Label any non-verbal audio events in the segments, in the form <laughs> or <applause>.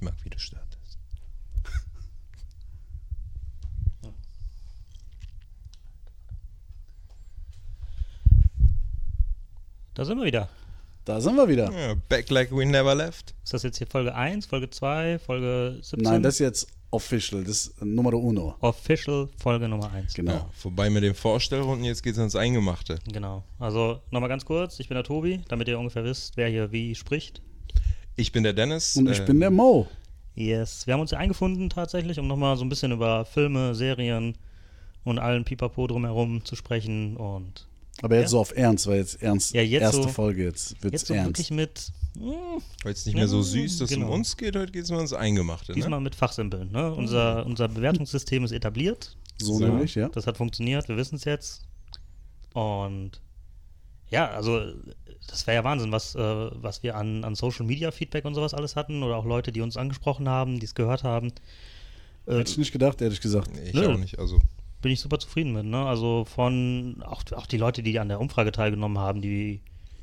Ich mag, wie du startest. <laughs> Da sind wir wieder. Da sind wir wieder. Ja, back like we never left. Ist das jetzt hier Folge 1, Folge 2, Folge 17? Nein, das ist jetzt official. Das ist Nummer uno. Official Folge Nummer 1. Genau. Ja, vorbei mit den Vorstellrunden, jetzt geht's ans Eingemachte. Genau. Also nochmal ganz kurz, ich bin der Tobi, damit ihr ungefähr wisst, wer hier wie spricht. Ich bin der Dennis. Und ich äh, bin der Mo. Yes. Wir haben uns hier eingefunden tatsächlich, um nochmal so ein bisschen über Filme, Serien und allen Pipapo drumherum zu sprechen. Und Aber jetzt Ja. so auf Ernst, weil jetzt ernst. Ja, jetzt erste so- Folge jetzt wird's jetzt so ernst. wirklich mit, hm, Heute ist nicht mehr so Ja, süß, dass es genau. um uns geht, heute geht's mal ans Eingemachte. Ne? diesmal mit Fachsimpeln. Ne? Unser, unser Bewertungssystem ist etabliert. so, So. nämlich, ja. Das hat funktioniert, wir wissen es jetzt. Und ja, also das wäre ja Wahnsinn, was, äh, was wir an, an Social Media Feedback und sowas alles hatten oder auch Leute, die uns angesprochen haben, die es gehört haben. Äh, Hätte ich nicht gedacht, ehrlich gesagt. Nee, ich Nö. auch nicht. Also, bin ich super zufrieden mit. Ne? Also von auch, auch die Leute, die an der Umfrage teilgenommen haben, die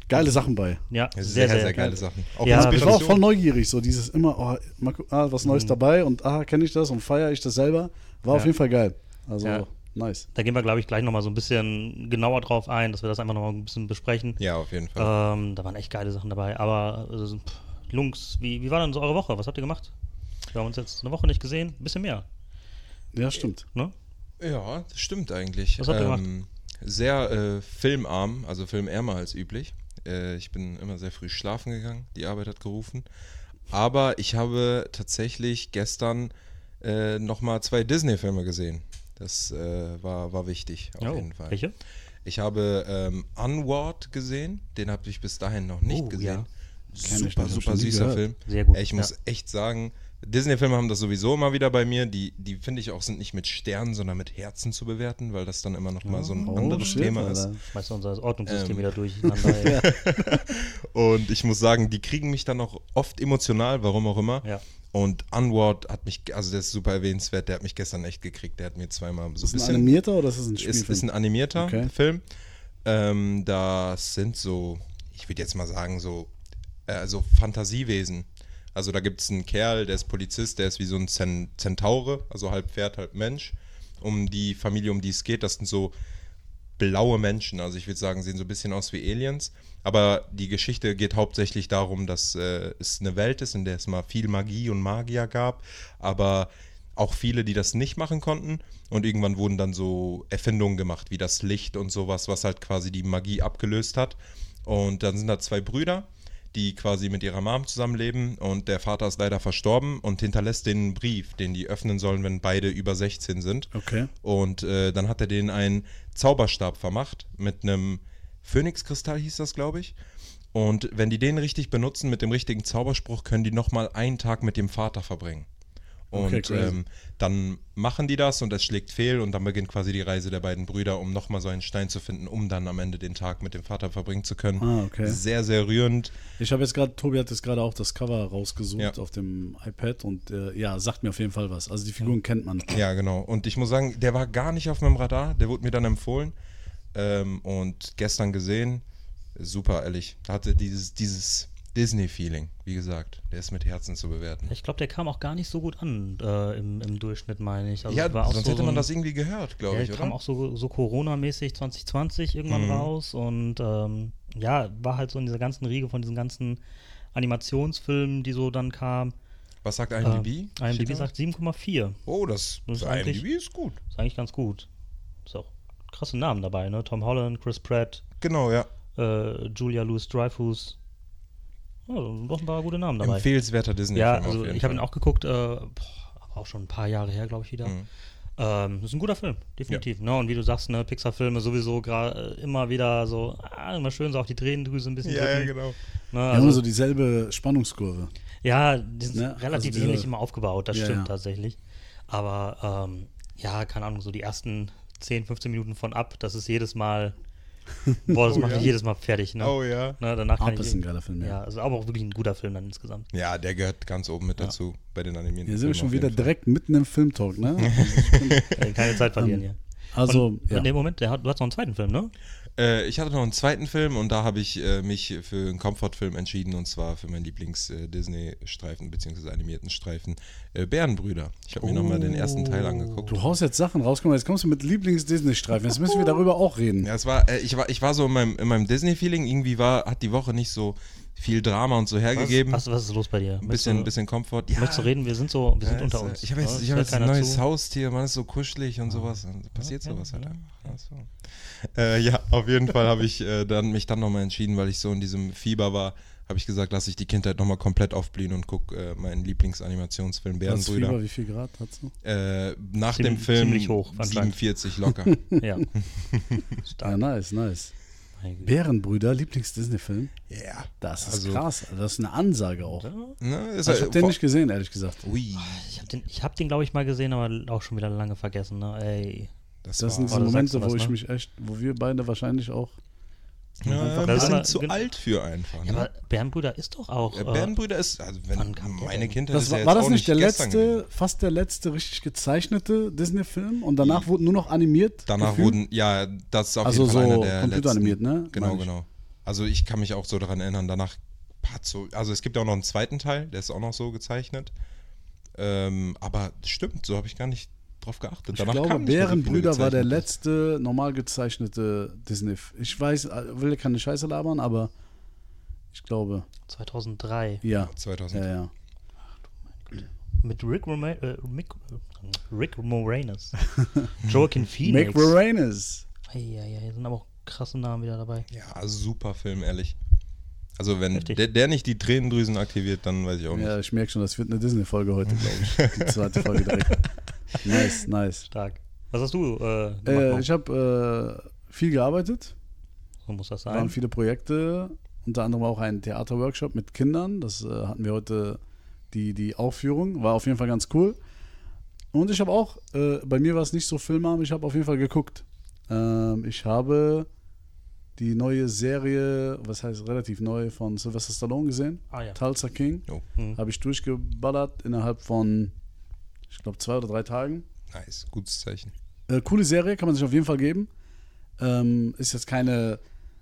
Geile Sachen bei. ja sehr, sehr, geile Sachen. Auch Ja, Ich war auch voll neugierig, so dieses immer, oh, ah, was Neues Mhm. dabei und ah, kenne ich das und feiere ich das selber. War auf Ja. jeden Fall geil. Also, Ja. Nice. Da gehen wir, glaube ich, gleich nochmal so ein bisschen genauer drauf ein, dass wir das einfach nochmal ein bisschen besprechen. Ja, auf jeden Fall. Ähm, da waren echt geile Sachen dabei. Aber äh, pff, Jungs, wie, wie war denn so eure Woche? Was habt ihr gemacht? Wir haben uns jetzt eine Woche nicht gesehen, ein bisschen mehr. Ja, stimmt. Ne? Ja, das stimmt eigentlich. Was habt ihr ähm, Sehr äh, filmarm, also filmärmer als üblich. Äh, ich bin immer sehr früh schlafen gegangen, die Arbeit hat gerufen. Aber ich habe tatsächlich gestern äh, nochmal zwei Disney-Filme gesehen. Das äh, war, war wichtig, auf Oh, jeden Fall. Welche? Ich habe ähm, Unward gesehen, den habe ich bis dahin noch nicht Oh, gesehen. ja. Super, super süßer. Film. Sehr gut, Ich muss ja. echt sagen, Disney-Filme haben das sowieso immer wieder bei mir. Die, die finde ich auch sind nicht mit Sternen, sondern mit Herzen zu bewerten, weil das dann immer noch mal so ein Oh, anderes shit, Thema ist. Schmeißt unser Ordnungssystem Ähm. wieder durcheinander. <laughs> Und ich muss sagen, die kriegen mich dann auch oft emotional, warum auch immer. ja. Und Unward hat mich, also der ist super erwähnenswert, der hat mich gestern echt gekriegt. Der hat mir zweimal so Ist ein das ein bisschen animierter oder ist das ein ist, Spielfilm? ist ein animierter Okay. Film. Ähm, das sind so, ich würde jetzt mal sagen, so, äh, so Fantasiewesen. Also da gibt es einen Kerl, der ist Polizist, der ist wie so ein Zen Zentaure, also halb Pferd, halb Mensch. Um die Familie, um die es geht, das sind so blaue Menschen. Also ich würde sagen, sehen so ein bisschen aus wie Aliens. Aber die Geschichte geht hauptsächlich darum, dass äh, es eine Welt ist, in der es mal viel Magie und Magier gab, aber auch viele, die das nicht machen konnten. Und irgendwann wurden dann so Erfindungen gemacht, wie das Licht und sowas, was halt quasi die Magie abgelöst hat. Und dann sind da zwei Brüder, die quasi mit ihrer Mom zusammenleben und der Vater ist leider verstorben und hinterlässt einen Brief, den die öffnen sollen, wenn beide über 16 sind. Okay. Und äh, dann hat er denen einen Zauberstab vermacht mit einem Phönixkristall, hieß das, glaube ich. Und wenn die den richtig benutzen mit dem richtigen Zauberspruch, können die nochmal einen Tag mit dem Vater verbringen. Und Okay, ähm, dann machen die das und es schlägt fehl und dann beginnt quasi die Reise der beiden Brüder, um nochmal so einen Stein zu finden, um dann am Ende den Tag mit dem Vater verbringen zu können. Ah, okay. Sehr, sehr rührend. Ich habe jetzt gerade, Tobi hat jetzt gerade auch das Cover rausgesucht Ja. auf dem iPad und äh, ja, sagt mir auf jeden Fall was. Also die Figuren kennt man. Ja, genau. Und ich muss sagen, der war gar nicht auf meinem Radar. Der wurde mir dann empfohlen. Ähm, und gestern gesehen, super, ehrlich. Hatte dieses, dieses Disney-Feeling, wie gesagt. Der ist mit Herzen zu bewerten. Ich glaube, der kam auch gar nicht so gut an äh, im, im Durchschnitt, meine ich. Also ja, sonst so, hätte so man ein- das irgendwie gehört, glaube ja, ich, kam oder? auch so, so Corona-mäßig 2020 irgendwann Mhm. raus und ähm, ja, war halt so in dieser ganzen Riege von diesen ganzen Animationsfilmen, die so dann kamen. Was sagt Äh, IMDb? Steht IMDb sagt 7,4. Oh, das, Das ist IMDb ist gut. Ist eigentlich ganz gut. Ist auch krasse Namen dabei, ne? Tom Holland, Chris Pratt, Genau, ja. äh, Julia Louis-Dreyfus. Ja, doch ein paar gute Namen dabei. Empfehlenswerter Disney-Film Ja, auf also jeden ich habe ihn auch geguckt, äh, boah, aber auch schon ein paar Jahre her, glaube ich, wieder. Mhm. Ähm, das ist ein guter Film, definitiv. Ne? Und wie du sagst, ne, Pixar-Filme sowieso gerade äh, immer wieder so, ah, immer schön so auf die Tränendrüse ein bisschen Ja, ja, genau. Ne? Also, immer so dieselbe Spannungskurve. ja, die sind Ne, relativ also diese- ähnlich immer aufgebaut, das Ja, stimmt ja. tatsächlich. Aber ähm, ja, keine Ahnung, so die ersten 10, 15 Minuten von ab, das ist jedes Mal, <laughs> boah, das Oh macht ja. mich jedes Mal fertig. Ne? Oh ja. Ne, danach kann Ab ich, ist ein geiler Film, ja, ja. also aber auch wirklich ein guter Film dann insgesamt. Ja, der gehört ganz oben mit dazu bei den animierten Hier sind wir schon wieder Fall. direkt mitten im Filmtalk, ne? <laughs> Äh, Keine Zeit verlieren Ähm, hier. Also, Und, ja. in dem Moment, der hat, du hast noch einen zweiten Film, ne? Äh, ich hatte noch einen zweiten Film und da habe ich äh, mich für einen Comfort-Film entschieden und zwar für meinen Lieblings-Disney-Streifen bzw. animierten Streifen äh, Bärenbrüder. Ich habe mir nochmal den ersten Teil angeguckt. Du haust jetzt Sachen raus, guck mal, jetzt kommst du mit Lieblings-Disney-Streifen. Jetzt müssen wir darüber auch reden. Ja, es war, äh, ich war, ich war so in meinem, in meinem Disney-Feeling. Irgendwie war, hat die Woche nicht so viel Drama und so hergegeben. Was, was ist los bei dir? Ein bisschen, bisschen Komfort. Ja, Möchtest du reden? Wir sind so, wir sind ja, unter uns. Ich habe jetzt, Ja, ich hab jetzt ein neues zu. Haustier, man ist so kuschelig und sowas. Dann passiert Okay, sowas halt ja, einfach. Ach so. Äh, ja, auf jeden Fall habe ich äh, dann, mich dann nochmal entschieden, weil ich so in diesem Fieber war, habe ich gesagt, lasse ich die Kindheit nochmal komplett aufblühen und gucke äh, meinen Lieblingsanimationsfilm Bärenbrüder. Fieber, wie viel Grad hast du? Äh, nach Ziemlich- dem Film ziemlich hoch, anscheinend. 47 locker. <laughs> Ja. Ja, nice, nice. Bärenbrüder, Lieblings-Disney-Film? Ja. Das ist Also- krass. Also Das ist eine Ansage auch. Ne, ist Also ich habe den nicht gesehen, ehrlich gesagt. Ui, Ich habe den, ich hab den glaube ich, mal gesehen, aber auch schon wieder lange vergessen. Ne? Ey. Das, Das sind so Oh, Momente, du wo was, ich ne? mich echt, wo wir beide wahrscheinlich auch. ja, wir sind zu alt für einfach. Ja, Ne? aber Bärenbrüder ist doch auch. Äh, Äh, Bärenbrüder ist, also wenn meine? Kindheit Das ist war, ja war das auch nicht der letzte, gewesen. fast der letzte richtig gezeichnete Disney-Film? Und danach wurden nur noch animiert? Danach gefühlt? wurden, ja, das ist auf Also jeden Fall so einer der computeranimiert, letzten. ne? Genau, genau. Also ich kann mich auch so daran erinnern, danach hat so, also es gibt auch noch einen zweiten Teil, der ist auch noch so gezeichnet. Ähm, aber stimmt, so habe ich gar nicht drauf geachtet. Ich Danach glaube, Bärenbrüder war der letzte normal gezeichnete Disney. Ich weiß, äh, will keine Scheiße labern, aber ich glaube, 2003 ja. 2000. Ja, ja. mit Rick, Roma äh, Mick, Rick Moranis. <laughs> Joaquin <laughs> Phoenix. Make Moranis. Ja, ja, hier sind aber auch krasse Namen wieder dabei. Ja, also super Film, ehrlich. Also wenn der, der nicht die Tränendrüsen aktiviert, dann weiß ich auch nicht. Ja, ich merke schon, das wird eine Disney-Folge heute, glaube ich. Die zweite Folge direkt. <laughs> <laughs> Nice, nice. Stark. Was hast du äh, gemacht? Äh, ich habe äh, viel gearbeitet, so muss das waren sein. viele Projekte, unter anderem auch ein Theaterworkshop mit Kindern. Das äh, hatten wir heute die, die Aufführung, war auf jeden Fall ganz cool. Und ich habe auch, äh, bei mir war es nicht so filmarm, ich habe auf jeden Fall geguckt. Ähm, ich habe die neue Serie, was heißt relativ neu, von Sylvester Stallone gesehen, Ah ja. Tulsa King. Oh, Hm. Habe ich durchgeballert innerhalb von, ich glaube, zwei oder drei Tagen. nice, gutes Zeichen. Äh, coole Serie, kann man sich auf jeden Fall geben. Ähm, ist jetzt keine,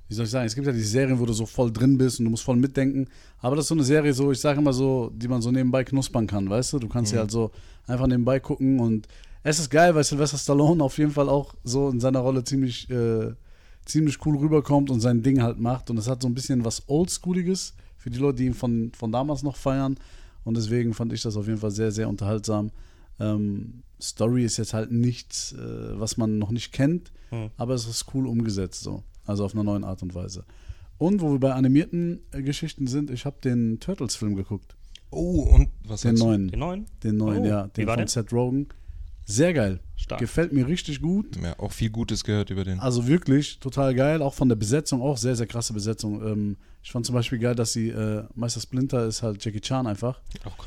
wie soll ich sagen, es gibt ja diese Serien, wo du so voll drin bist und du musst voll mitdenken. Aber das ist so eine Serie, so, ich sage immer so, die man so nebenbei knuspern kann, weißt du? Du kannst ja halt so einfach nebenbei gucken und es ist geil, weil Sylvester Stallone auf jeden Fall auch so in seiner Rolle ziemlich, äh, ziemlich cool rüberkommt und sein Ding halt macht. Und es hat so ein bisschen was Oldschooliges für die Leute, die ihn von, von damals noch feiern. Und deswegen fand ich das auf jeden Fall sehr, sehr unterhaltsam. Ähm, Story ist jetzt halt nichts, äh, was man noch nicht kennt, Hm. aber es ist cool umgesetzt so. Also auf einer neuen Art und Weise. Und wo wir bei animierten äh, Geschichten sind, ich habe den Turtles-Film geguckt. Oh, und was Den neuen. Den neuen? Den neuen, Oh, ja. Den von? Seth Rogen. Sehr geil. Stark. Gefällt mir richtig gut. Ja, auch viel Gutes gehört über den. Also wirklich total geil. Auch von der Besetzung, auch sehr, sehr krasse Besetzung. Ähm, ich fand zum Beispiel geil, dass sie, äh, Meister Splinter ist halt Jackie Chan einfach.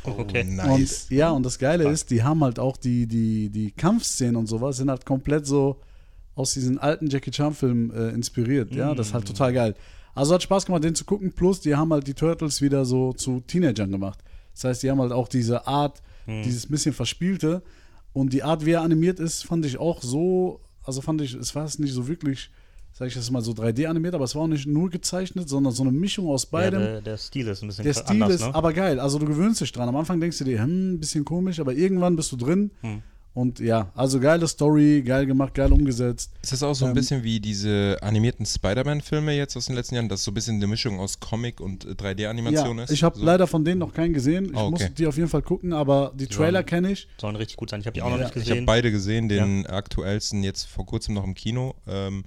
Oh, <laughs> okay. nice. Und ja, und das Geile ist, die haben halt auch die, die, die Kampfszenen und sowas, sind halt komplett so aus diesen alten Jackie Chan-Filmen äh, inspiriert. Ja, das ist halt total geil. Also hat Spaß gemacht, den zu gucken. Plus, die haben halt die Turtles wieder so zu Teenagern gemacht. Das heißt, die haben halt auch diese Art, dieses bisschen Verspielte. Und die Art, wie er animiert ist, fand ich auch so, also fand ich, es war es nicht so wirklich, sag ich das mal, so 3D animiert, aber es war auch nicht nur gezeichnet, sondern so eine Mischung aus Ja, beidem. der, der Stil ist ein bisschen Der Stil anders, ist ne? aber geil. Also du gewöhnst dich dran. Am Anfang denkst du dir, hm, ein bisschen komisch, aber irgendwann bist du drin. Hm. Und ja, also geile Story, geil gemacht, geil umgesetzt. Ist das auch so ein Ähm, bisschen wie diese animierten Spider-Man-Filme jetzt aus den letzten Jahren, dass so ein bisschen eine Mischung aus Comic und äh, 3D-Animation Ja, ist? ich habe so? leider von denen noch keinen gesehen. Ich Ah, okay. muss die auf jeden Fall gucken, aber die Trailer kenne ich. Sollen richtig gut sein. Ich habe die auch noch Ja, nicht Ich habe gesehen. beide gesehen, den aktuellsten jetzt vor kurzem noch im Kino. Ähm,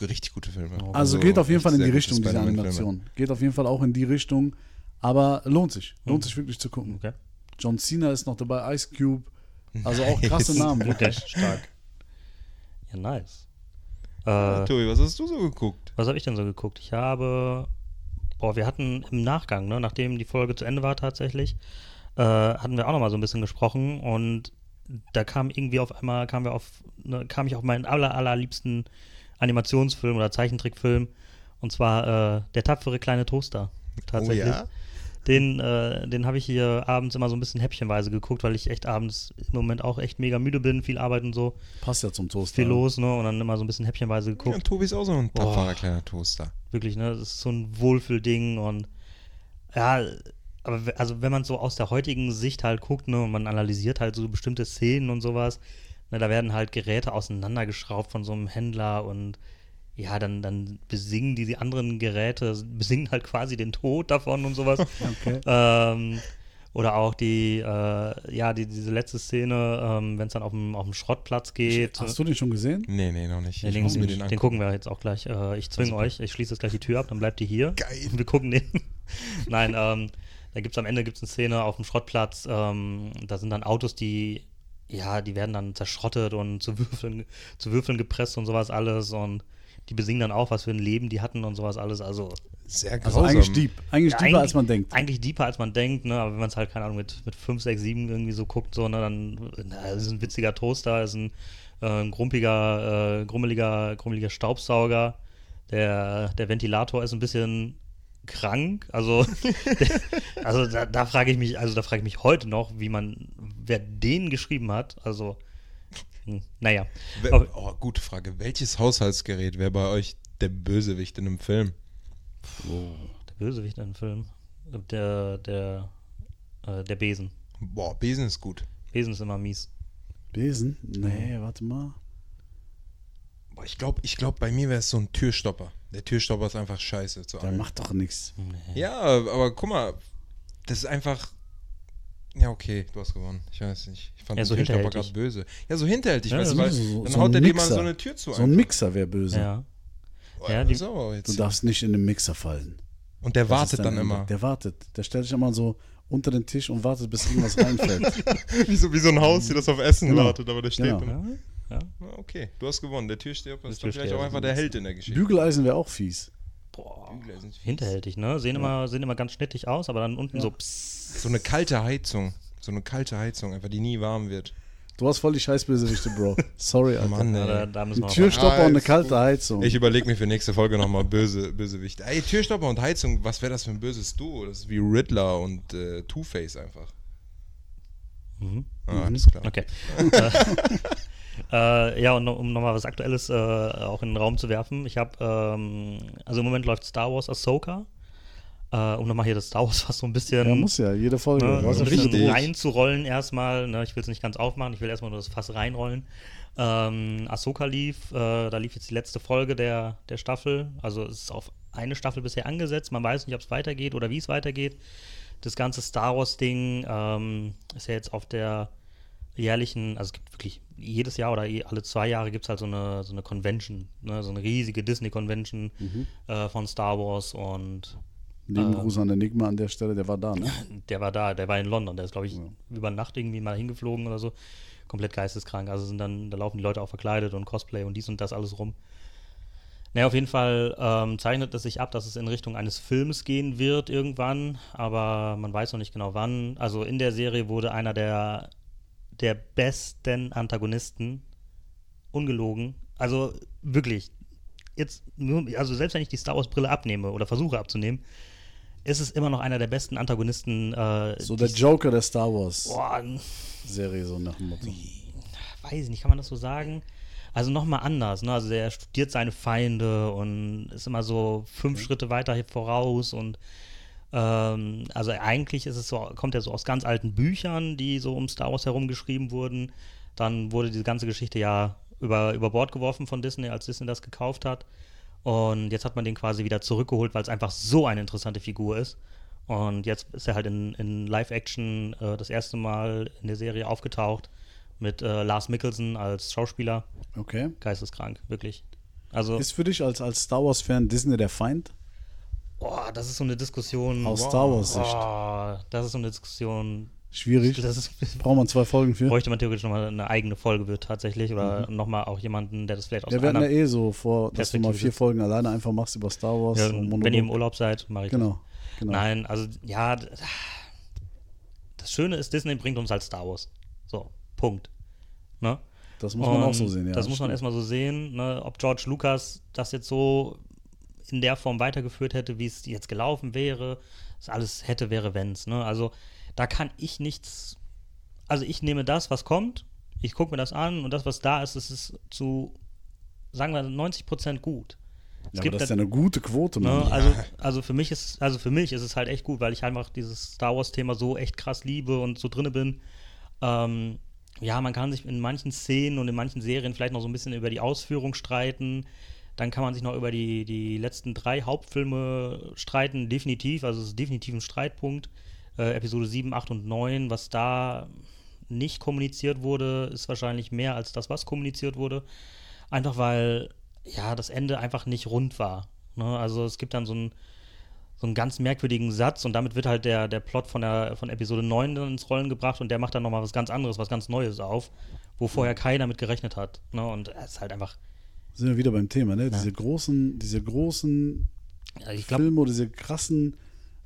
richtig gute Filme. Also, geht auf jeden Fall in die Richtung, diese. Animation. Geht auf jeden Fall auch in die Richtung. Aber lohnt sich. Hm. Lohnt sich wirklich zu gucken. Okay. John Cena ist noch dabei, Ice Cube. Also auch krasse Nice. Namen, wirklich. <laughs> stark. Ja, nice. Ah, Äh, Tobi, was hast du so geguckt? was habe ich denn so geguckt? Ich habe, boah, wir hatten im Nachgang, ne, nachdem die Folge zu Ende war tatsächlich, äh, hatten wir auch noch mal so ein bisschen gesprochen und da kam irgendwie auf einmal, kam wir auf, ne, kam ich auf meinen aller, allerliebsten Animationsfilm oder Zeichentrickfilm und zwar äh, Der tapfere kleine Toaster. Tatsächlich. Oh ja? Den, äh, den habe ich hier abends immer so ein bisschen häppchenweise geguckt, weil ich echt abends im Moment auch echt mega müde bin, viel Arbeit und so, Passt ja zum Toast. viel los, ne? Und dann immer so ein bisschen häppchenweise Ja, geguckt. und Tobi ist auch so ein tapferer kleiner Toaster. Wirklich, ne? Das ist so ein Wohlfühlding und ja, aber also wenn man so aus der heutigen Sicht halt guckt, ne, und man analysiert halt so bestimmte Szenen und sowas, ne, da werden halt Geräte auseinandergeschraubt von so einem Händler und ja, dann, dann besingen die, die anderen Geräte, besingen halt quasi den Tod davon und sowas. <laughs> Okay. ähm, oder auch die, äh, ja, die, diese letzte Szene, ähm, wenn es dann auf dem, auf dem Schrottplatz geht. Hast du den schon gesehen? Nee, nee, noch nicht. Ja, ich den, muss mir den, den den gucken wir jetzt auch gleich. Äh, ich zwinge euch, ich schließe jetzt gleich die Tür ab, dann bleibt ihr hier. Geil. <laughs> Wir gucken den. <laughs> Nein, ähm, da gibt es am Ende gibt's eine Szene auf dem Schrottplatz. Ähm, da sind dann Autos, die, ja, die werden dann zerschrottet und zu Würfeln, zu Würfeln gepresst und sowas alles. Und die besingen dann auch, was für ein Leben die hatten und sowas alles. Also Sehr Also grausam. eigentlich deep. Eigentlich ja, deeper, als man denkt. Eigentlich deeper, als man denkt, ne? Aber wenn man es halt, keine Ahnung, mit, mit 5, 6, 7 irgendwie so guckt, so, ne, dann na, es ist ein witziger Toaster, es ist ein, äh, ein grumpiger, äh, grummeliger, grummeliger Staubsauger. Der, der Ventilator ist ein bisschen krank. Also, <laughs> der, also da, da frage ich mich, also da frage ich mich heute noch, wie man, wer den geschrieben hat. Also, hm, naja. Aber- oh, gute Frage. Welches Haushaltsgerät wäre bei euch der Bösewicht in einem Film? Der Bösewicht in dem Film. Der, der, äh, der Besen. Boah, Besen ist gut. Besen ist immer mies. Besen? Nee, warte mal. Boah, ich glaube, ich glaub, bei mir wäre es so ein Türstopper. Der Türstopper ist einfach scheiße zu Der allem. macht doch nichts. Ja, aber guck mal, das ist einfach. Ja, okay, du hast gewonnen. Ich weiß nicht. Ich fand Ja, den so Türstopper hinterhältig. gerade böse. Ja, so hinterhältig, Ja, weißt du, so- weil so- dann so haut er dir mal so eine Tür zu. So ein. Mixer wäre böse. Ja. Boah, Ja, die- Du darfst nicht in den Mixer fallen. Und der Das wartet dann Ende. immer. Der wartet. Der stellt sich immer so unter den Tisch und wartet, bis irgendwas reinfällt. <laughs> wie, so, wie so ein Haus, das auf Essen Genau. wartet, aber der steht Genau. immer. Ja. Na, Okay, du hast gewonnen. Der Türsteher ist dann vielleicht auch einfach ein der. Held in der Geschichte. Bügeleisen wäre auch fies. Boah. Hinterhältig, ne? Sehen, immer, sehen immer ganz schnittig aus, aber dann unten Ja. so psst. So eine kalte Heizung. So eine kalte Heizung, einfach die nie warm wird. Du hast voll die Scheißbösewichte, Bro. Sorry, Alter. Mann, Ja, ey. da, da müssen wir Ein auch Türstopper und eine kalte. Heizung. Ich überlege mir für nächste Folge nochmal böse, Bösewichte. Ey, Türstopper und Heizung, was wäre das für ein böses Duo? Das ist wie Riddler und äh, Two-Face einfach. Mhm. Ah, alles klar. Okay. <laughs> äh, ja, und noch, um nochmal was Aktuelles äh, auch in den Raum zu werfen. Ich habe, ähm, also im Moment läuft Star Wars Ahsoka. Äh, um nochmal hier das Star Wars fast so ein bisschen ja, muss ja, jede Folge. ne, so ein bisschen reinzurollen erstmal. Ne, ich will es nicht ganz aufmachen, ich will erstmal nur das Fass reinrollen. Ähm, Ahsoka lief, äh, da lief jetzt die letzte Folge der, der Staffel. Also es ist auf eine Staffel bisher angesetzt. Man weiß nicht, ob es weitergeht oder wie es weitergeht. Das ganze Star Wars-Ding ähm, ist ja jetzt auf der jährlichen, also es gibt wirklich jedes Jahr oder alle zwei Jahre gibt es halt so eine, so eine Convention, ne, so eine riesige Disney-Convention äh, von Star Wars und Lieben Gruß an Enigma an der Stelle, der war da, ne? <laughs> der war da, der war in London, der ist, glaube ich, über Nacht irgendwie mal hingeflogen oder so. Komplett geisteskrank. Also sind dann, da laufen die Leute auch verkleidet und Cosplay und dies und das alles rum. Naja, auf jeden Fall ähm, zeichnet es sich ab, dass es in Richtung eines Films gehen wird irgendwann, aber man weiß noch nicht genau wann. Also in der Serie wurde einer der, der besten Antagonisten ungelogen. Also wirklich, jetzt nur, also selbst wenn ich die Star Wars Brille abnehme oder versuche abzunehmen, ist es immer noch einer der besten Antagonisten. Äh, So der Joker der Star Wars Boah, Serie, so nach dem Motto. weiß ich nicht, kann man das so sagen? Also nochmal anders, ne? Also er studiert seine Feinde und ist immer so fünf Schritte weiter hier voraus und ähm, also eigentlich ist es so, kommt er so aus ganz alten Büchern, die so um Star Wars herum geschrieben wurden. Dann wurde diese ganze Geschichte ja über, über Bord geworfen von Disney, als Disney das gekauft hat. Und jetzt hat man den quasi wieder zurückgeholt, weil es einfach so eine interessante Figur ist. Und jetzt ist er halt in, in Live-Action äh, das erste Mal in der Serie aufgetaucht mit äh, Lars Mikkelsen als Schauspieler. Okay. Geisteskrank, wirklich. Also, Ist für dich als, als Star Wars-Fan Disney der Feind? Das ist so eine Diskussion. Aus Wow. Star Wars-Sicht. Oh, das ist so eine Diskussion. Schwierig. Das ist, <laughs> Braucht man zwei Folgen für? bräuchte man theoretisch nochmal eine eigene Folge wird tatsächlich oder nochmal auch jemanden, der das vielleicht aus Ja, wir einer ja eh so vor, dass du mal vier Folgen alleine einfach machst über Star Wars. Ja, wenn ihr im. Urlaub seid, mache ich das. Genau. genau. Nein, also ja, das Schöne ist, Disney bringt uns halt Star Wars. So, Punkt. Ne? Das muss man auch so sehen, ja. Das muss man erstmal so sehen, ne? ob George Lucas das jetzt so in der Form weitergeführt hätte, wie es jetzt gelaufen wäre. Das alles hätte, wäre, wenn's. Ne? Also da kann ich nichts. Also ich nehme das, was kommt, ich gucke mir das an und das, was da ist, das ist zu, sagen wir, 90 Prozent gut. Ja, aber das ist ja eine gute Quote, Ne, also, <laughs> also für mich ist, also für mich ist es halt echt gut, weil ich einfach dieses Star Wars-Thema so echt krass liebe und so drinne bin. Ähm, ja, man kann sich in manchen Szenen und in manchen Serien vielleicht noch so ein bisschen über die Ausführung streiten. Dann kann man sich noch über die, die letzten drei Hauptfilme streiten, definitiv. Also es ist definitiv ein Streitpunkt. Äh, Episode 7, 8 und 9, was da nicht kommuniziert wurde, ist wahrscheinlich mehr als das, was kommuniziert wurde. Einfach weil, ja, das Ende einfach nicht rund war. Ne? Also es gibt dann so einen, so einen ganz merkwürdigen Satz und damit wird halt der, der Plot von, der, von Episode 9 dann ins Rollen gebracht und der macht dann nochmal was ganz anderes, was ganz Neues auf, wo vorher keiner mit gerechnet hat. Ne? Und es ist halt einfach, Sind wir wieder beim Thema, ne? Diese großen, diese großen ja, ich glaube, Filme oder diese krassen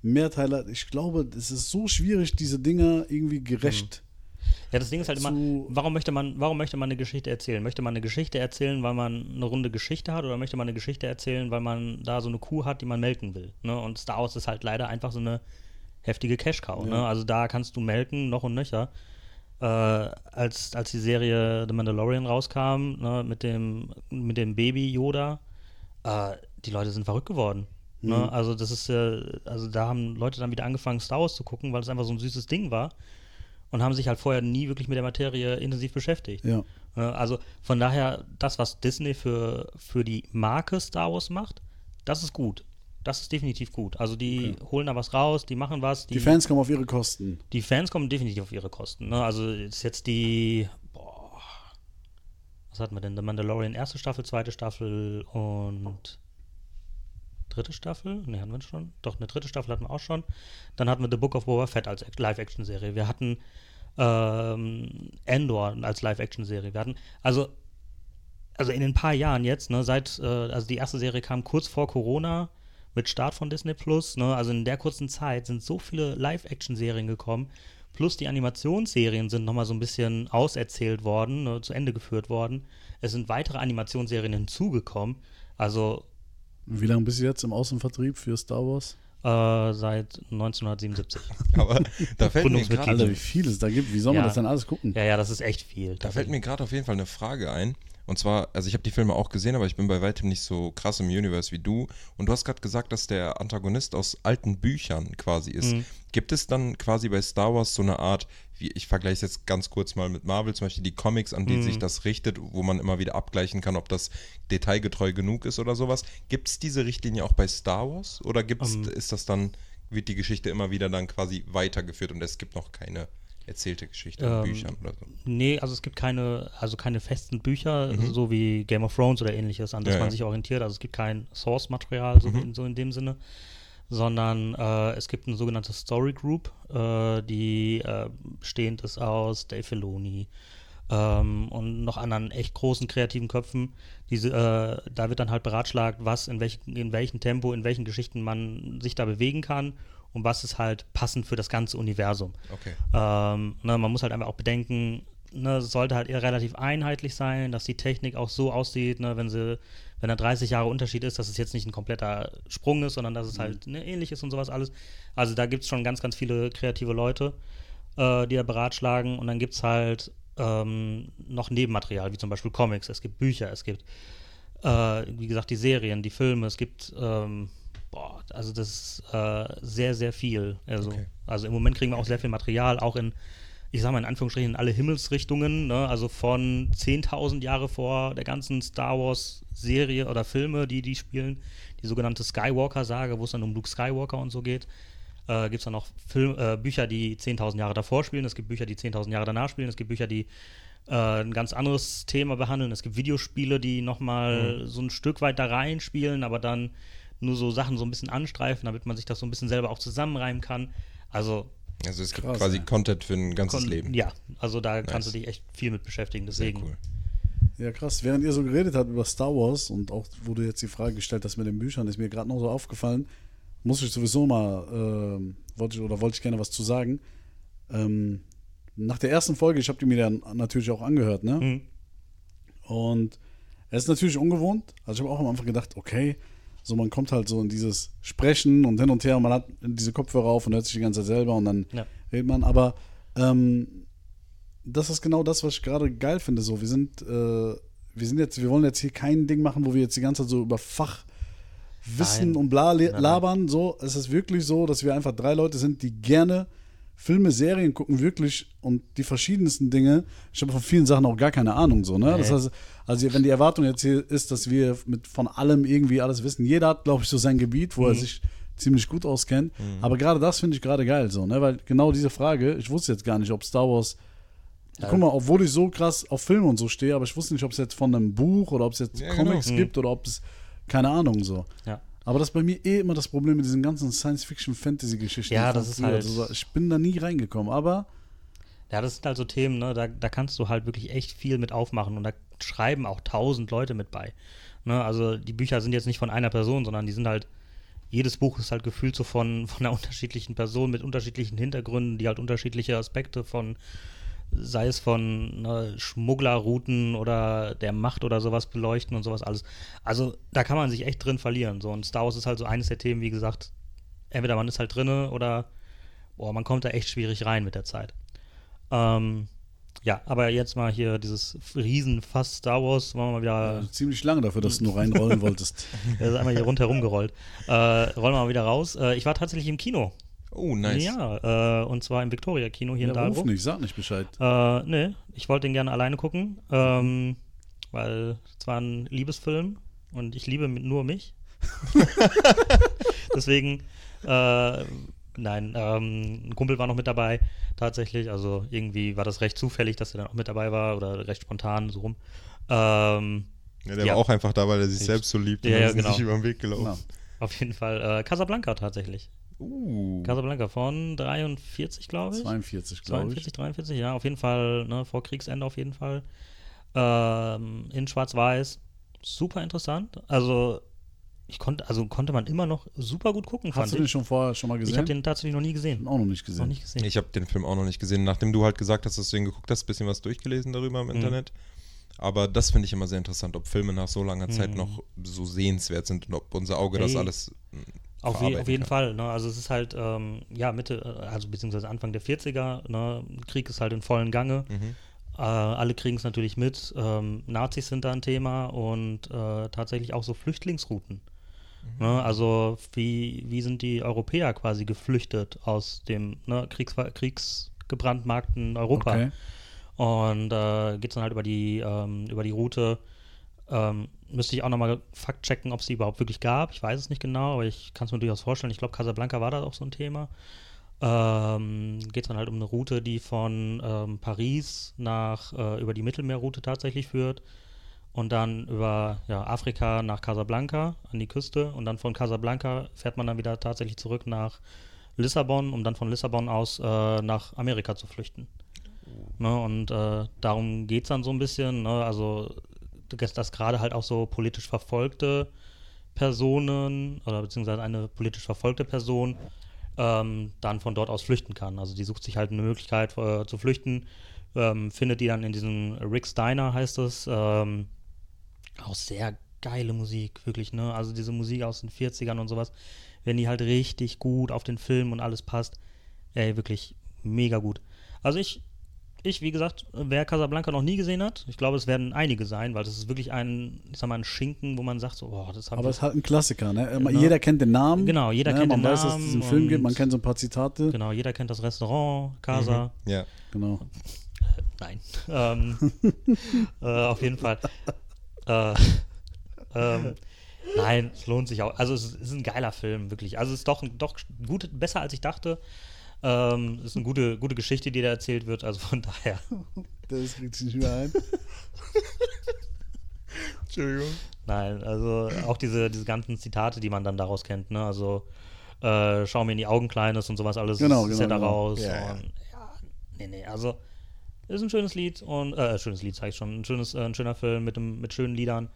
Mehrteiler. Ich glaube, es ist so schwierig, diese Dinger irgendwie gerecht. Ja, das Ding ist halt immer, warum möchte man, warum möchte man eine Geschichte erzählen? Möchte man eine Geschichte erzählen, weil man eine runde Geschichte hat, oder möchte man eine Geschichte erzählen, weil man da so eine Kuh hat, die man melken will? Ne? Und Star Wars ist halt leider einfach so eine heftige Cash-Cow. Ne? Ja. Also da kannst du melken, noch und nöcher. Äh, als, als die Serie The Mandalorian rauskam, ne, mit dem, mit dem Baby Yoda, äh, die Leute sind verrückt geworden. Ne? Also das ist, äh, also da haben Leute dann wieder angefangen, Star Wars zu gucken, weil es einfach so ein süßes Ding war und haben sich halt vorher nie wirklich mit der Materie intensiv beschäftigt. Ja. Ne, Also von daher, das, was Disney für, für die Marke Star Wars macht, das ist gut. Das ist definitiv gut. Also die holen da was raus, die machen was. Die Fans kommen auf ihre Kosten. Die Fans kommen definitiv auf ihre Kosten. Ne? Also ist jetzt die, boah, was hatten wir denn? The Mandalorian erste Staffel, zweite Staffel und dritte Staffel? Ne, hatten wir schon. Doch, eine dritte Staffel hatten wir auch schon. Dann hatten wir The Book of Boba Fett als Act- Live-Action-Serie. Wir hatten ähm, Endor als Live-Action-Serie. Wir hatten, also, also in den paar Jahren jetzt, ne, seit, äh, also die erste Serie kam kurz vor Corona mit Start von Disney Plus, ne, also in der kurzen Zeit sind so viele Live-Action-Serien gekommen, plus die Animationsserien sind nochmal so ein bisschen auserzählt worden, ne, zu Ende geführt worden. Es sind weitere Animationsserien hinzugekommen, also Wie lange bist du jetzt im Außenvertrieb für Star Wars? äh, seit 1977. <laughs> Aber da fällt mir gerade Alter, wie viel es da gibt. Wie soll man Ja. das dann alles gucken? ja, ja, das ist echt viel. Da fällt mir gerade auf jeden Fall eine Frage ein. Und zwar, also ich habe die Filme auch gesehen, aber ich bin bei weitem nicht so krass im Universe wie du. Und du hast gerade gesagt, dass der Antagonist aus alten Büchern quasi ist. Mhm. Gibt es dann quasi bei Star Wars so eine Art, wie ich vergleiche es jetzt ganz kurz mal mit Marvel, zum Beispiel die Comics, an die Mhm. sich das richtet, wo man immer wieder abgleichen kann, ob das detailgetreu genug ist oder sowas. Gibt es diese Richtlinie auch bei Star Wars? Oder gibt's, Ähm. ist das dann, wird die Geschichte immer wieder dann quasi weitergeführt und es gibt noch keine erzählte Geschichte in Ähm, Büchern oder so? Nee, also es gibt keine, also keine festen Bücher, so wie Game of Thrones oder ähnliches, an das Mhm. Ja, man ja. sich orientiert. Also es gibt kein Source-Material, so, Mhm. in, so in dem Sinne, sondern äh, es gibt eine sogenannte Story Group, äh, die äh, bestehend ist aus Dave Filoni ähm, und noch anderen echt großen kreativen Köpfen. Diese, äh, da wird dann halt beratschlagt, was in, welch, in welchem Tempo, in welchen Geschichten man sich da bewegen kann und was ist halt passend für das ganze Universum. Okay. Ähm, ne, man muss halt einfach auch bedenken, ne, es sollte halt eher relativ einheitlich sein, dass die Technik auch so aussieht, ne, wenn sie, wenn da 30 Jahre Unterschied ist, dass es jetzt nicht ein kompletter Sprung ist, sondern dass es halt ne, ähnlich ist und sowas alles. Also da gibt es schon ganz, ganz viele kreative Leute, äh, die da beratschlagen und dann gibt es halt ähm, noch Nebenmaterial, wie zum Beispiel Comics, es gibt Bücher, es gibt, äh, wie gesagt, die Serien, die Filme, es gibt, ähm, boah, also das ist äh, sehr, sehr viel. Also, Okay. also im Moment kriegen wir auch sehr viel Material, auch in, ich sag mal in Anführungsstrichen, in alle Himmelsrichtungen, ne? also von 10.000 Jahre vor der ganzen Star Wars-Serie oder Filme, die die spielen, die sogenannte Skywalker-Sage, wo es dann um Luke Skywalker und so geht. Äh, gibt es dann noch Film, äh, Bücher, die 10.000 Jahre davor spielen, es gibt Bücher, die 10.000 Jahre danach spielen, es gibt Bücher, die äh, ein ganz anderes Thema behandeln, es gibt Videospiele, die nochmal so ein Stück weit da reinspielen, aber dann nur so Sachen so ein bisschen anstreifen, damit man sich das so ein bisschen selber auch zusammenreimen kann. Also Also es gibt Krass, quasi ey. Content für ein ganzes kon- Leben. Ja, also da kannst du Nice. dich echt viel mit beschäftigen. Sehr Deswegen. cool. Ja, krass. Während ihr so geredet habt über Star Wars und auch, wo du jetzt die Frage gestellt hast mit den Büchern, ist mir gerade noch so aufgefallen, muss ich sowieso mal, ähm, wollte ich oder wollte ich gerne was zu sagen. Ähm, nach der ersten Folge, ich habe die mir dann natürlich auch angehört, ne? Mhm. Und es ist natürlich ungewohnt. Also ich habe auch am Anfang gedacht, okay, So, man kommt halt so in dieses Sprechen und hin und her und man hat diese Kopfhörer auf und hört sich die ganze Zeit selber und dann Ja. redet man. Aber ähm, das ist genau das, was ich gerade geil finde. So, wir sind, äh, wir sind jetzt, wir wollen jetzt hier kein Ding machen, wo wir jetzt die ganze Zeit so über Fachwissen Nein. und bla le- Nein, labern. So, es ist wirklich so, dass wir einfach drei Leute sind, die gerne Filme, Serien gucken, wirklich und die verschiedensten Dinge. Ich habe von vielen Sachen auch gar keine Ahnung. So, ne? Das Nee. heißt, also wenn die Erwartung jetzt hier ist, dass wir mit von allem irgendwie alles wissen, jeder hat, glaube ich, so sein Gebiet, wo er sich ziemlich gut auskennt. Aber gerade das finde ich gerade geil, so, ne? Weil genau diese Frage, ich wusste jetzt gar nicht, ob Star Wars. Guck mal, obwohl ich so krass auf Filme und so stehe, aber ich wusste nicht, ob es jetzt von einem Buch oder ob es jetzt Ja, genau. Comics gibt oder ob es keine Ahnung so. Ja. Aber das ist bei mir eh immer das Problem mit diesen ganzen Science-Fiction-Fantasy-Geschichten. Ja, das ist früher. halt- Also, ich bin da nie reingekommen, aber Ja, das sind halt so Themen, ne? da, da kannst du halt wirklich echt viel mit aufmachen und da schreiben auch tausend Leute mit bei. Ne? Also die Bücher sind jetzt nicht von einer Person, sondern die sind halt, jedes Buch ist halt gefühlt so von, von einer <laughs> unterschiedlichen Person mit unterschiedlichen Hintergründen, die halt unterschiedliche Aspekte von, sei es von ne, Schmugglerrouten oder der Macht oder sowas beleuchten und sowas alles. Also da kann man sich echt drin verlieren. So. Und Star Wars ist halt so eines der Themen, wie gesagt, entweder man ist halt drinne oder boah, man kommt da echt schwierig rein mit der Zeit. Ähm, ja, aber jetzt mal hier dieses Riesenfass Star Wars, wollen wir mal wieder, äh, ziemlich lange dafür, dass du nur reinrollen wolltest. <laughs> der ist einmal hier rundherum gerollt. Äh, rollen wir mal wieder raus. Äh, ich war tatsächlich im Kino. Oh, nice. Ja, äh, und zwar im Victoria-Kino hier in Ja, ruf nicht, sag nicht Bescheid. Äh, nee, ich wollte den gerne alleine gucken, ähm, weil es war ein Liebesfilm und ich liebe nur mich. <laughs> Deswegen, äh, nein, ähm, ein Kumpel war noch mit dabei, tatsächlich. Also irgendwie war das recht zufällig, dass er dann auch mit dabei war oder recht spontan so rum. Ähm, Ja, der Ja. war auch einfach da, weil er sich Ich- selbst so liebt Ja, und ja, genau. sich über den Weg gelaufen. Genau. auf jeden Fall äh, Casablanca tatsächlich. Uh. Casablanca von 43, glaube ich. 42, glaube 42, ich. 43, ja, auf jeden Fall, ne, vor Kriegsende auf jeden Fall. Ähm, in Schwarz-Weiß. Super interessant. Also, ich konnte, also konnte man immer noch super gut gucken, fand Hast du den ich. schon vorher schon mal gesehen? Ich habe den tatsächlich noch nie gesehen. auch noch nicht gesehen. Noch nicht gesehen. Ich habe den Film auch noch nicht gesehen. Nachdem du halt gesagt hast, dass du den geguckt hast, ein bisschen was durchgelesen darüber Mhm. im Internet. Aber das finde ich immer sehr interessant, ob Filme nach so langer Zeit Mhm. noch so sehenswert sind und ob unser Auge das Ey, alles mm, Auf, je, auf jeden kann. Fall. Ne? Also es ist halt, ähm, ja, Mitte, äh, also beziehungsweise Anfang der 40er, ne? Krieg ist halt in vollen Gange. Mhm. Äh, alle kriegen es natürlich mit. Ähm, Nazis sind da ein Thema und äh, tatsächlich auch so Flüchtlingsrouten. Mhm. Ne? Also wie, wie sind die Europäer quasi geflüchtet aus dem ne, Kriegs kriegsgebrandmarkten Europa? Okay. Und äh, geht es dann halt über die, ähm, über die Route. Müsste ich auch nochmal Fakt checken, ob es die überhaupt wirklich gab. Ich weiß es nicht genau, aber ich kann es mir durchaus vorstellen. Ich glaube, Casablanca war da auch so ein Thema. Ähm, geht es dann halt um eine Route, die von ähm, Paris nach äh, über die Mittelmeerroute tatsächlich führt und dann über ja, Afrika nach Casablanca an die Küste und dann von Casablanca fährt man dann wieder tatsächlich zurück nach Lissabon, um dann von Lissabon aus äh, nach Amerika zu flüchten. Ne, und äh, darum geht es dann so ein bisschen. Ne, also, dass, gerade halt auch so politisch verfolgte Personen oder beziehungsweise eine politisch verfolgte Person ähm, dann von dort aus flüchten kann. Also, die sucht sich halt eine Möglichkeit äh, zu flüchten, ähm, findet die dann in diesem Rick's Diner, heißt es. Ähm, auch sehr geile Musik, wirklich, ne? Also, diese Musik aus den 40ern und sowas, wenn die halt richtig gut auf den Film und alles passt, ey, wirklich mega gut. Also, ich ich, wie gesagt, wer Casablanca noch nie gesehen hat, ich glaube, es werden einige sein, weil das ist wirklich ein, ich sag mal, ein Schinken, wo man sagt, so, boah, das habe Aber es ist halt ein Klassiker, ne? Genau. Jeder kennt den Namen. Genau, jeder ne? kennt man den weiß, dass es Namen diesen Film gibt, man kennt so ein paar Zitate. Genau, jeder kennt das Restaurant, Casa. Ja. Genau. <laughs> Nein. ähm, <laughs> äh, auf jeden Fall. Äh, ähm, nein, es lohnt sich auch. Also es ist, es ist ein geiler Film, wirklich. Also es ist doch, doch gut, besser als ich dachte. Ähm, ist eine gute, gute Geschichte, die da erzählt wird. Also von daher. Das kriegt sich nicht mehr ein. <laughs> Entschuldigung. Nein, also auch diese, diese ganzen Zitate, die man dann daraus kennt, ne? Also äh, schau mir in die Augen, Kleines und sowas alles Genau, ist ja genau, genau. daraus. Ja, ja. und, ja, nee, nee, also ist ein schönes Lied und äh, schönes Lied, sag ich schon, ein schönes, äh, ein schöner Film mit, dem, mit schönen Liedern.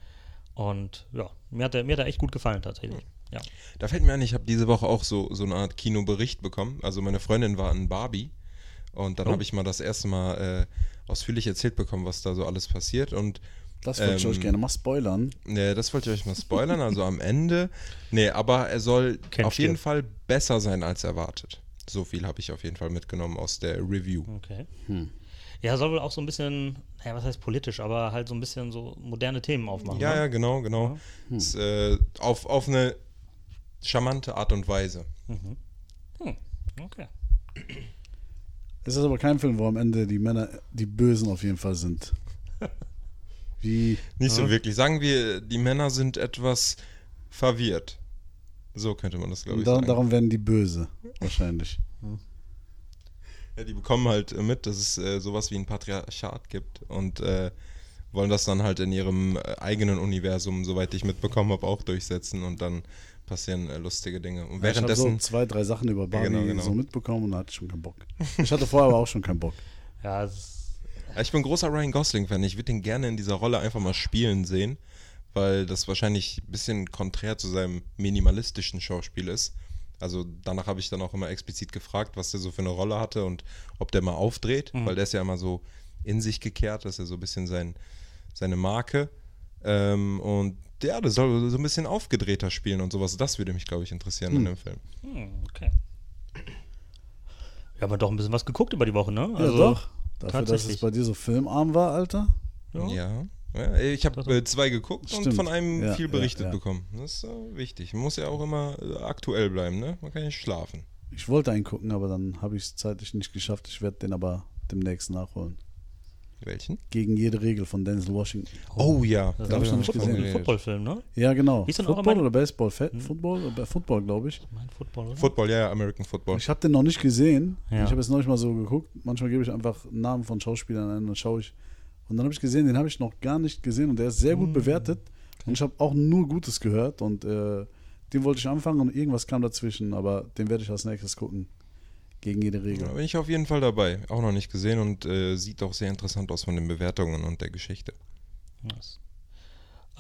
Und ja, mir hat der, mir hat der echt gut gefallen tatsächlich. Ja. Da fällt mir ein, ich habe diese Woche auch so, so eine Art Kinobericht bekommen. Also meine Freundin war in Barbie und dann Oh. habe ich mal das erste Mal äh, ausführlich erzählt bekommen, was da so alles passiert. Und Das wollte ich Ähm, euch gerne mal spoilern. Nee, das wollte ich euch mal spoilern, also am Ende. Nee, aber er soll Ken auf jeden. Fall besser sein als erwartet. So viel habe ich auf jeden Fall mitgenommen aus der Review. Okay. Hm. Ja, soll wohl auch so ein bisschen, naja, was heißt politisch, aber halt so ein bisschen so moderne Themen aufmachen. Ja, ne? ja, genau, genau. Ist, äh, auf, auf eine charmante Art und Weise. Hm, okay. Es ist aber kein Film, wo am Ende die Männer die Bösen auf jeden Fall sind. <laughs> Wie. Nicht so wirklich. Sagen wir, die Männer sind etwas verwirrt. So könnte man das, glaube ich, Da, sagen. darum werden die böse. Wahrscheinlich. Ja, die bekommen halt äh, mit, dass es äh, sowas wie ein Patriarchat gibt und äh, wollen das dann halt in ihrem äh, eigenen Universum, soweit ich mitbekommen habe, auch durchsetzen und dann passieren äh, lustige Dinge. Und ich habe so währenddessen, zwei, drei Sachen über Barbie genau, genau. so mitbekommen und da hatte ich schon keinen Bock. <laughs> Ich hatte vorher aber auch schon keinen Bock. Ja, ist, Ja, ich bin großer Ryan Gosling-Fan. Ich würde ihn gerne in dieser Rolle einfach mal spielen sehen, weil das wahrscheinlich ein bisschen konträr zu seinem minimalistischen Schauspiel ist. Also danach habe ich dann auch immer explizit gefragt, was der so für eine Rolle hatte und ob der mal aufdreht, weil der ist ja immer so in sich gekehrt, das ist ja so ein bisschen sein, seine Marke. Ähm, und ja, der soll so ein bisschen aufgedrehter spielen und sowas. Das würde mich, glaube ich, interessieren in dem Film. hm, okay. Wir haben ja doch ein bisschen was geguckt über die Woche, ne? ja, doch. Dafür, dass es tatsächlich. bei dir so filmarm war, Alter. Ja. Ja. ja ich habe äh, zwei geguckt und Stimmt. von einem Ja, viel ja, berichtet ja. bekommen. Das ist äh, wichtig. Man muss ja auch immer äh, aktuell bleiben, ne? Man kann nicht schlafen. Ich wollte einen gucken, aber dann habe ich es zeitlich nicht geschafft. Ich werde den aber demnächst nachholen. Welchen? Gegen jede Regel von Denzel Washington. Oh ja, hab Das ich ist noch nicht gesehen. ein Footballfilm, ne? Ja, genau. Eure Football oder Baseball? Fe Football? Äh, Football, glaube ich. Mein Football, oder? Football, ja, ja, American Football. Ich habe den noch nicht gesehen. Ja. Ich habe jetzt neulich mal so geguckt. Manchmal gebe ich einfach Namen von Schauspielern ein und dann schaue ich. Und dann habe ich gesehen, den habe ich noch gar nicht gesehen und der ist sehr gut bewertet. Und ich habe auch nur Gutes gehört und äh, den wollte ich anfangen und irgendwas kam dazwischen, aber den werde ich als nächstes gucken. Gegen jede Regel. Da bin ich auf jeden Fall dabei. Auch noch nicht gesehen und äh, sieht auch sehr interessant aus von den Bewertungen und der Geschichte. Nice.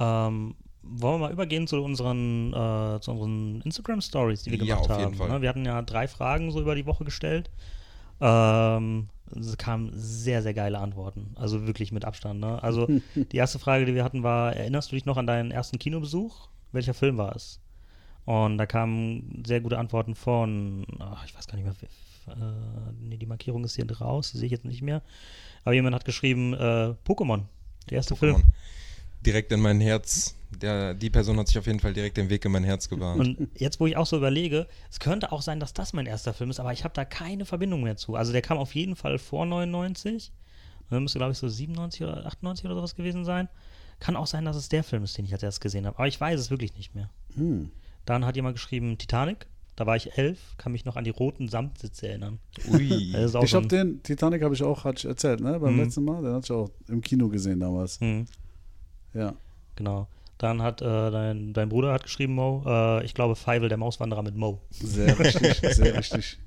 Ähm, wollen wir mal übergehen zu unseren, äh, zu unseren Instagram-Stories, die wir Ja, gemacht auf jeden haben. Fall. Ne? Wir hatten ja drei Fragen so über die Woche gestellt. Ähm, es kamen sehr, sehr geile Antworten. Also wirklich mit Abstand. Ne? Also <laughs> die erste Frage, die wir hatten, war: Erinnerst du dich noch an deinen ersten Kinobesuch? Welcher Film war es? Und da kamen sehr gute Antworten von, ach, ich weiß gar nicht mehr, äh, nee, die Markierung ist hier raus, die sehe ich jetzt nicht mehr. Aber jemand hat geschrieben, äh, Pokémon, der erste Film. Pokémon. Direkt in mein Herz. Der, die Person hat sich auf jeden Fall direkt den Weg in mein Herz gebahnt. Und jetzt, wo ich auch so überlege, es könnte auch sein, dass das mein erster Film ist, aber ich habe da keine Verbindung mehr zu. Also der kam auf jeden Fall vor 99. Dann müsste, glaube ich, so 97 oder 98 oder sowas gewesen sein. Kann auch sein, dass es der Film ist, den ich als erstes gesehen habe. Aber ich weiß es wirklich nicht mehr. Hm. Dann hat jemand geschrieben Titanic. Da war ich elf, kann mich noch an die roten Samtsitze erinnern. Ui. <laughs> Das ist auch Ich habe den, Titanic habe ich auch, hatte ich erzählt, ne? Beim Mhm. letzten Mal. Den hatte ich auch im Kino gesehen damals. Hm, Ja. genau. Dann hat äh, dein, dein Bruder hat geschrieben, Mo, äh, ich glaube Feivel, der Mauswanderer mit Mo. Sehr richtig, <laughs> sehr richtig.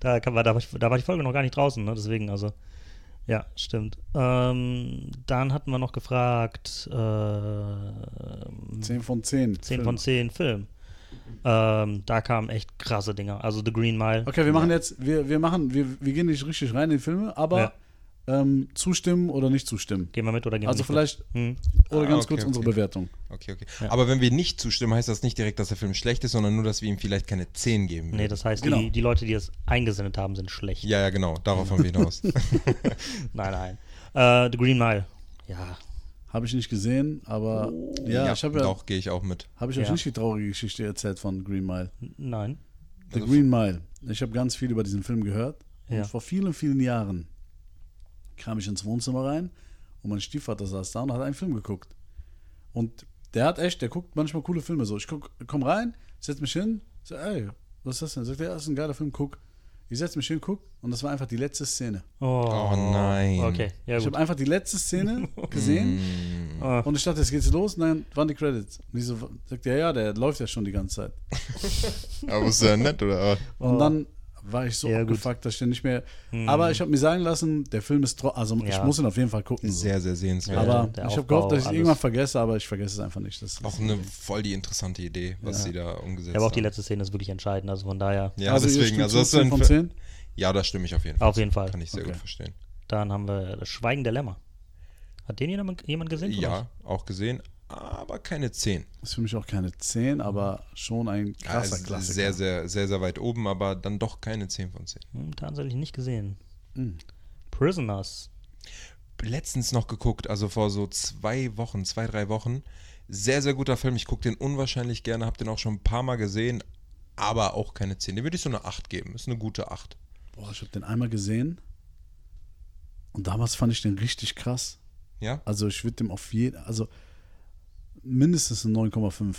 Da, kann, da, war, ich- da war die Folge noch gar nicht draußen, ne? deswegen, also. Ja, stimmt. Ähm, dann hatten wir noch gefragt, äh, 10 von 10. 10 von 10 Film. Ähm, da kamen echt krasse Dinger. Also The Green Mile. Okay, wir machen jetzt, wir, wir machen, wir, wir gehen nicht richtig rein in die Filme, aber Ja. ähm, zustimmen oder nicht zustimmen. Gehen wir mit oder gehen Also wir nicht vielleicht, mit? Hm. oder Ah, ganz okay, kurz unsere okay. Bewertung. Okay, okay. Ja. Aber wenn wir nicht zustimmen, heißt das nicht direkt, dass der Film schlecht ist, sondern nur, dass wir ihm vielleicht keine 10 geben. Nee, das heißt, Genau. die, die Leute, die es eingesendet haben, sind schlecht. ja, ja, genau. Darauf haben wir hinaus. <laughs> Nein, nein. Äh, The Green Mile. Ja, Habe ich nicht gesehen, aber ja, ich habe ja, Doch, gehe ich auch mit. habe ich euch Ja. nicht die traurige Geschichte erzählt von Green Mile. nein. The Also Green Mile. Ich habe ganz viel über diesen Film gehört. Und Ja. vor vielen, vielen Jahren kam ich ins Wohnzimmer rein und mein Stiefvater saß da und hat einen Film geguckt. Und der hat echt, der guckt manchmal coole Filme so. Ich guck, komm rein, setz mich hin, sag, ey, was ist das denn? Sagt er, ja, das ist ein geiler Film, guck. Ich setz mich hin, guck und das war einfach die letzte Szene. Oh, Oh nein. Okay, ja Ich habe einfach die letzte Szene <laughs> gesehen Ah, und ich dachte, jetzt geht's los und dann waren die Credits. Und ich so, sagt er, ja, der läuft ja schon die ganze Zeit. Aber ist ja nett, oder? Und dann war ich so. Ja, gut. Hm. abgefuckt, dass ich den nicht mehr. Aber ich habe mir sagen lassen, der Film ist tro- also ich Ja. muss ihn auf jeden Fall gucken. So. Sehr, sehr sehenswert. aber der ich habe gehofft, dass ich es alles. irgendwann vergesse, aber ich vergesse es einfach nicht. Das ist Auch eine voll die interessante Idee, was Ja. sie da umgesetzt aber auch die haben. letzte Szene ist wirklich entscheidend. Also von daher, Ja, also deswegen, also zu, das ist 10 ein von Fi- 10? Ja, da stimme ich auf jeden Fall. Auf jeden Fall. Kann ich sehr Okay. gut verstehen. dann haben wir das Schweigen der Lämmer. Hat den jemand, jemand gesehen? Ja, auch gesehen, aber keine 10. Ist für mich auch keine 10, aber schon ein Ja, krasser ist Klassiker. sehr, sehr, sehr, sehr weit oben, aber dann doch keine 10 von 10. Hm, tatsächlich nicht gesehen. Mhm. Prisoners. Letztens noch geguckt, also vor so zwei Wochen, zwei, drei Wochen. Sehr, sehr guter Film. Ich gucke den unwahrscheinlich gerne, habe den auch schon ein paar Mal gesehen, aber auch keine 10. Den würde ich so eine 8 geben. Ist eine gute 8. Boah, ich habe den einmal gesehen und damals fand ich den richtig krass. Ja? Also ich würde dem auf jeden, also mindestens eine 9,5.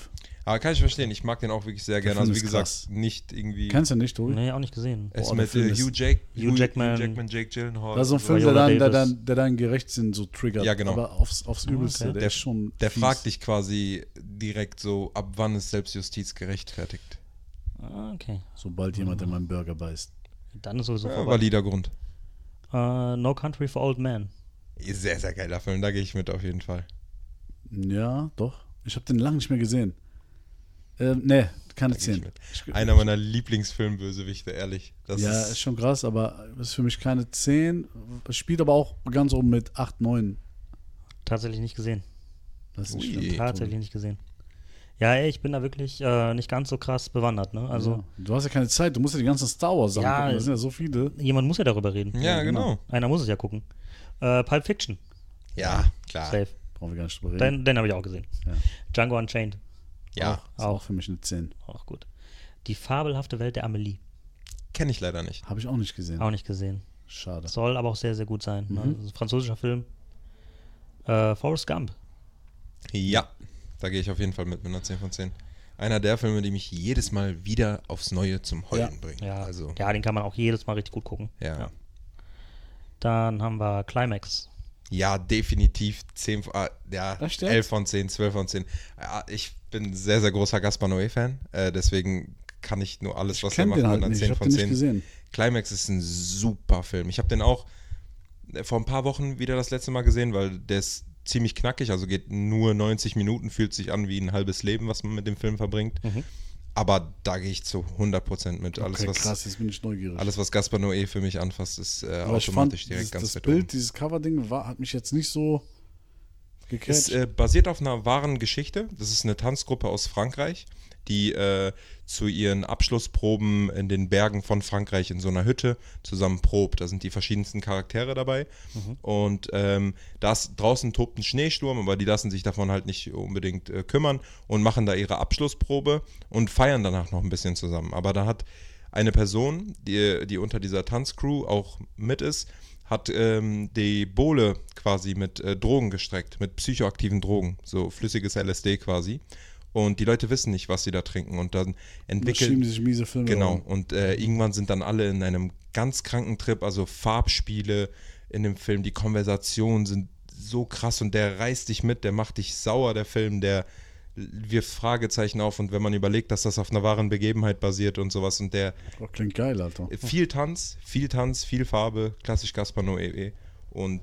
Aber kann ich verstehen. Ich mag den auch wirklich sehr gerne. Also wie gesagt, krass. nicht irgendwie. Kennst du nicht, Tobi? Nee, auch nicht gesehen. es Boah, mit äh, Hugh, Jack, Hugh Jackman. Jackman, Jake Gyllenhaal. Das ist so ein Film, der dann, der, dann, der dann Gerechtsinn so triggert. Ja, genau. Aber aufs, aufs Übelste. okay. Der, Der- ist schon. Der fies. fragt dich quasi direkt so, ab wann ist Selbstjustiz gerechtfertigt. Ah, okay. Sobald jemand in meinen Burger beißt. Dann ist sowieso Ja, vorbei. valider Grund. Äh, no Country for Old Men. Sehr, sehr geiler Film, da gehe ich mit auf jeden Fall. Ja, doch. Ich habe den lange nicht mehr gesehen. Ähm, nee, keine Da geh ich 10. mit. Ich- Einer meiner Lieblingsfilmbösewichte, ehrlich. Das ja, ist, ist schon krass, aber ist für mich keine 10. Spielt aber auch ganz oben mit 8, 9. Tatsächlich nicht gesehen. Das ist nicht. Tatsächlich nicht gesehen. Ja, ey, ich bin da wirklich äh, nicht ganz so krass bewandert, ne? Also, ja. Du hast ja keine Zeit, du musst ja die ganzen Star Wars Sachen Ja, gucken. Das sind ja so viele. jemand muss ja darüber reden. ja, Ja, genau. Einer muss es ja gucken. Äh, Pulp Fiction. Ja, klar. Safe. Brauchen wir gar nicht drüber reden. Den, den habe ich auch gesehen. Ja. Django Unchained. Ja, Ist auch für mich eine 10. Auch gut. Die fabelhafte Welt der Amelie. kenne ich leider nicht. Habe ich auch nicht gesehen. Auch nicht gesehen. Schade. Soll aber auch sehr, sehr gut sein. Ne? Mhm. Das ist ein französischer Film. Äh, Forrest Gump. Ja, da gehe ich auf jeden Fall mit mit einer 10 von 10. Einer der Filme, die mich jedes Mal wieder aufs Neue zum Heulen Ja. bringen. Ja, Also, ja, den kann man auch jedes Mal richtig gut gucken. ja. Dann haben wir Climax. Ja, definitiv 10, von- ah, ja, Echt jetzt? 11 von 10, 12 von 10. Ja, ich bin sehr, sehr großer Gaspar Noé-Fan, äh, deswegen kann ich nur alles, was er macht, den halt einer nicht. 10 Ich von den nicht 10. gesehen. Climax ist ein super Film. Ich habe den auch äh, vor ein paar Wochen wieder das letzte Mal gesehen, weil der ist ziemlich knackig, also geht nur 90 Minuten, fühlt sich an wie ein halbes Leben, was man mit dem Film verbringt. Mhm. Aber da gehe ich zu 100% mit. Alles, okay, was, krass, jetzt bin ich neugierig. alles, was Gaspar Noé für mich anfasst, ist äh, ich fand, automatisch dieses, direkt ganz das Bild, oben. dieses Cover-Ding hat mich jetzt nicht so Ist gecatcht. äh, basiert auf einer wahren Geschichte. Das ist eine Tanzgruppe aus Frankreich, die äh, zu ihren Abschlussproben in den Bergen von Frankreich in so einer Hütte zusammen probt. Da sind die verschiedensten Charaktere dabei. Und ähm, das draußen tobt ein Schneesturm, aber die lassen sich davon halt nicht unbedingt äh, kümmern und machen da ihre Abschlussprobe und feiern danach noch ein bisschen zusammen. Aber da hat eine Person, die, die unter dieser Tanzcrew auch mit ist, hat ähm, die Bohle quasi mit äh, Drogen gestreckt, mit psychoaktiven Drogen, so flüssiges LSD quasi. Und die Leute wissen nicht, was sie da trinken. Und dann entwickeln. die sich miese Filme Genau. Und äh, irgendwann sind dann alle in einem ganz kranken Trip, also Farbspiele in dem Film, die Konversationen sind so krass und der reißt dich mit, der macht dich sauer, der Film, der wirft Fragezeichen auf und wenn man überlegt, dass das auf einer wahren Begebenheit basiert und sowas und der Oh, klingt geil, Alter. viel Tanz, viel Tanz, viel Farbe, klassisch Gaspar Noé und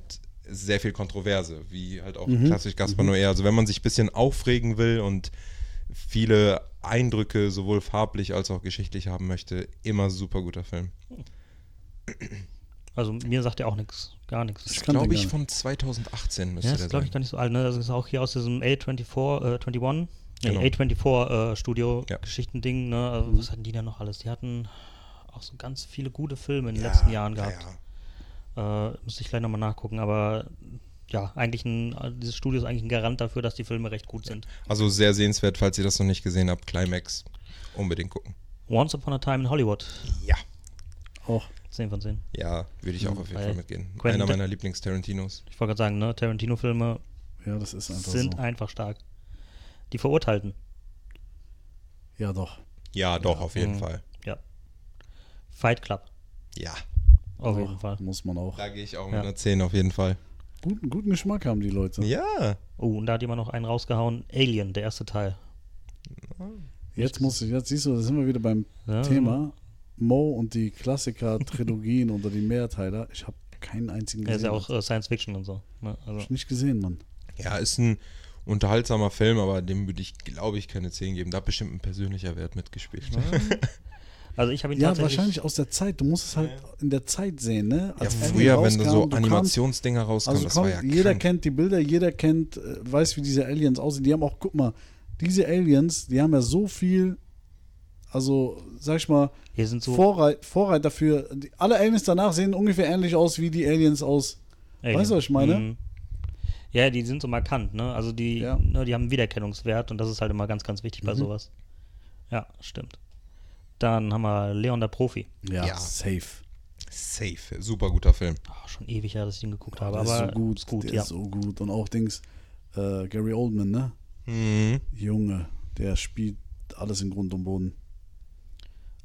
sehr viel Kontroverse, wie halt auch klassisch Gaspar Noé. Also wenn man sich ein bisschen aufregen will und viele Eindrücke sowohl farblich als auch geschichtlich haben möchte, immer super guter Film. Also mir sagt er auch nichts. Gar nichts. Ich kann Glaube ich von 2018 müsste Ja, der das glaube sein. ich gar nicht so alt. Ne? Das ist auch hier aus diesem A24, äh, 21, nee, Genau. A24 äh, Studio Ja. Geschichtending. Ne? Also, Was hatten die denn noch alles? Die hatten auch so ganz viele gute Filme in den Ja, letzten Jahren ja, gehabt. ja. Äh, müsste ich gleich nochmal nachgucken, aber ja, eigentlich ein, dieses Studio ist eigentlich ein Garant dafür, dass die Filme recht gut sind. Also sehr sehenswert, falls ihr das noch nicht gesehen habt, Climax. Unbedingt gucken. Once Upon a Time in Hollywood. Ja. Auch. 10 von 10. Ja, würde ich auch auf jeden Weil Fall mitgehen. Quentin Einer meiner Lieblings-Tarantinos. Ich wollte gerade sagen, ne, Tarantino-Filme Ja, das ist einfach sind so. einfach stark. Die Verurteilten. Ja, doch. Ja, doch, auf jeden Mhm. Fall. Ja. Fight Club. Ja, Auf Doch, jeden Fall. Muss man auch. da gehe ich auch mit Ja. einer 10 auf jeden Fall. Guten, guten Geschmack haben die Leute. Ja. Oh, und da hat jemand noch einen rausgehauen. Alien, der erste Teil. Jetzt muss ich, jetzt siehst du, da sind wir wieder beim Ja, Thema. Mo und die Klassiker-Trilogien <laughs> oder die Mehrteiler. Ich habe keinen einzigen Er ist gesehen. ja auch äh, Science Fiction und so. Ne? Hab Also, ich nicht gesehen, Mann. Ja, ist ein unterhaltsamer Film, aber dem würde ich, glaube ich, keine 10 geben. Da hat bestimmt ein persönlicher Wert mitgespielt. <laughs> Also ich habe ihn Ja, tatsächlich. wahrscheinlich aus der Zeit. Du musst es halt in der Zeit sehen, ne? Ja, Als Alien früher, wenn du rauskam, so Animationsdinger rauskamen, Also das komm, war ja jeder krank. kennt die Bilder, jeder kennt, äh, weiß, wie diese Aliens aussehen. Die haben auch, guck mal, diese Aliens, die haben ja so viel, also sag ich mal, Hier sind so Vorreit, Vorreiter für. Die, alle Aliens danach sehen ungefähr ähnlich aus wie die Aliens aus. Alien. Weißt du, was ich meine? Mhm. Ja, die sind so markant, ne? Also die, Ja. ne, die haben einen Wiedererkennungswert und das ist halt immer ganz, ganz wichtig Mhm. bei sowas. Ja, stimmt. Dann haben wir Leon der Profi. Ja, Ja. safe. Safe. Super guter Film. Oh, schon ewig her, dass ich den geguckt habe, Der ist aber so gut, ist gut, der ja. ist so gut. Und auch Dings, äh, Gary Oldman, ne? Mhm. Junge, der spielt alles in Grund und Boden.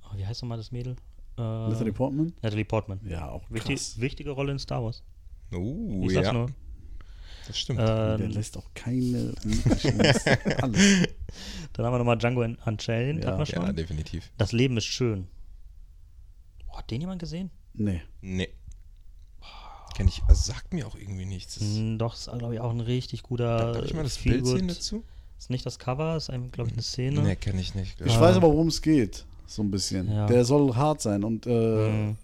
Oh, wie heißt nochmal das Mädel? Äh, Natalie Portman? Natalie Portman. Ja, auch Wichtig, wichtige Rolle in Star Wars. Uh, Ich sag's ja. nur. Das stimmt. Der Ähm, lässt auch keine. <laughs> Alles. dann haben wir nochmal Django Unchained, Ja. wir schon. ja, definitiv. das Leben ist schön. Boah, hat den jemand gesehen? Nee. Nee. Kenn ich, also sagt mir auch irgendwie nichts. Das, Hm, doch, ist, glaube ich, auch ein richtig guter darf ich mal das Bild sehen dazu? Ist nicht das Cover, ist, glaube ich, eine Szene. Nee, kenne ich nicht. Ich Ah. weiß aber, worum es geht. So ein bisschen. Ja. Der soll hart sein. Und äh, Mhm.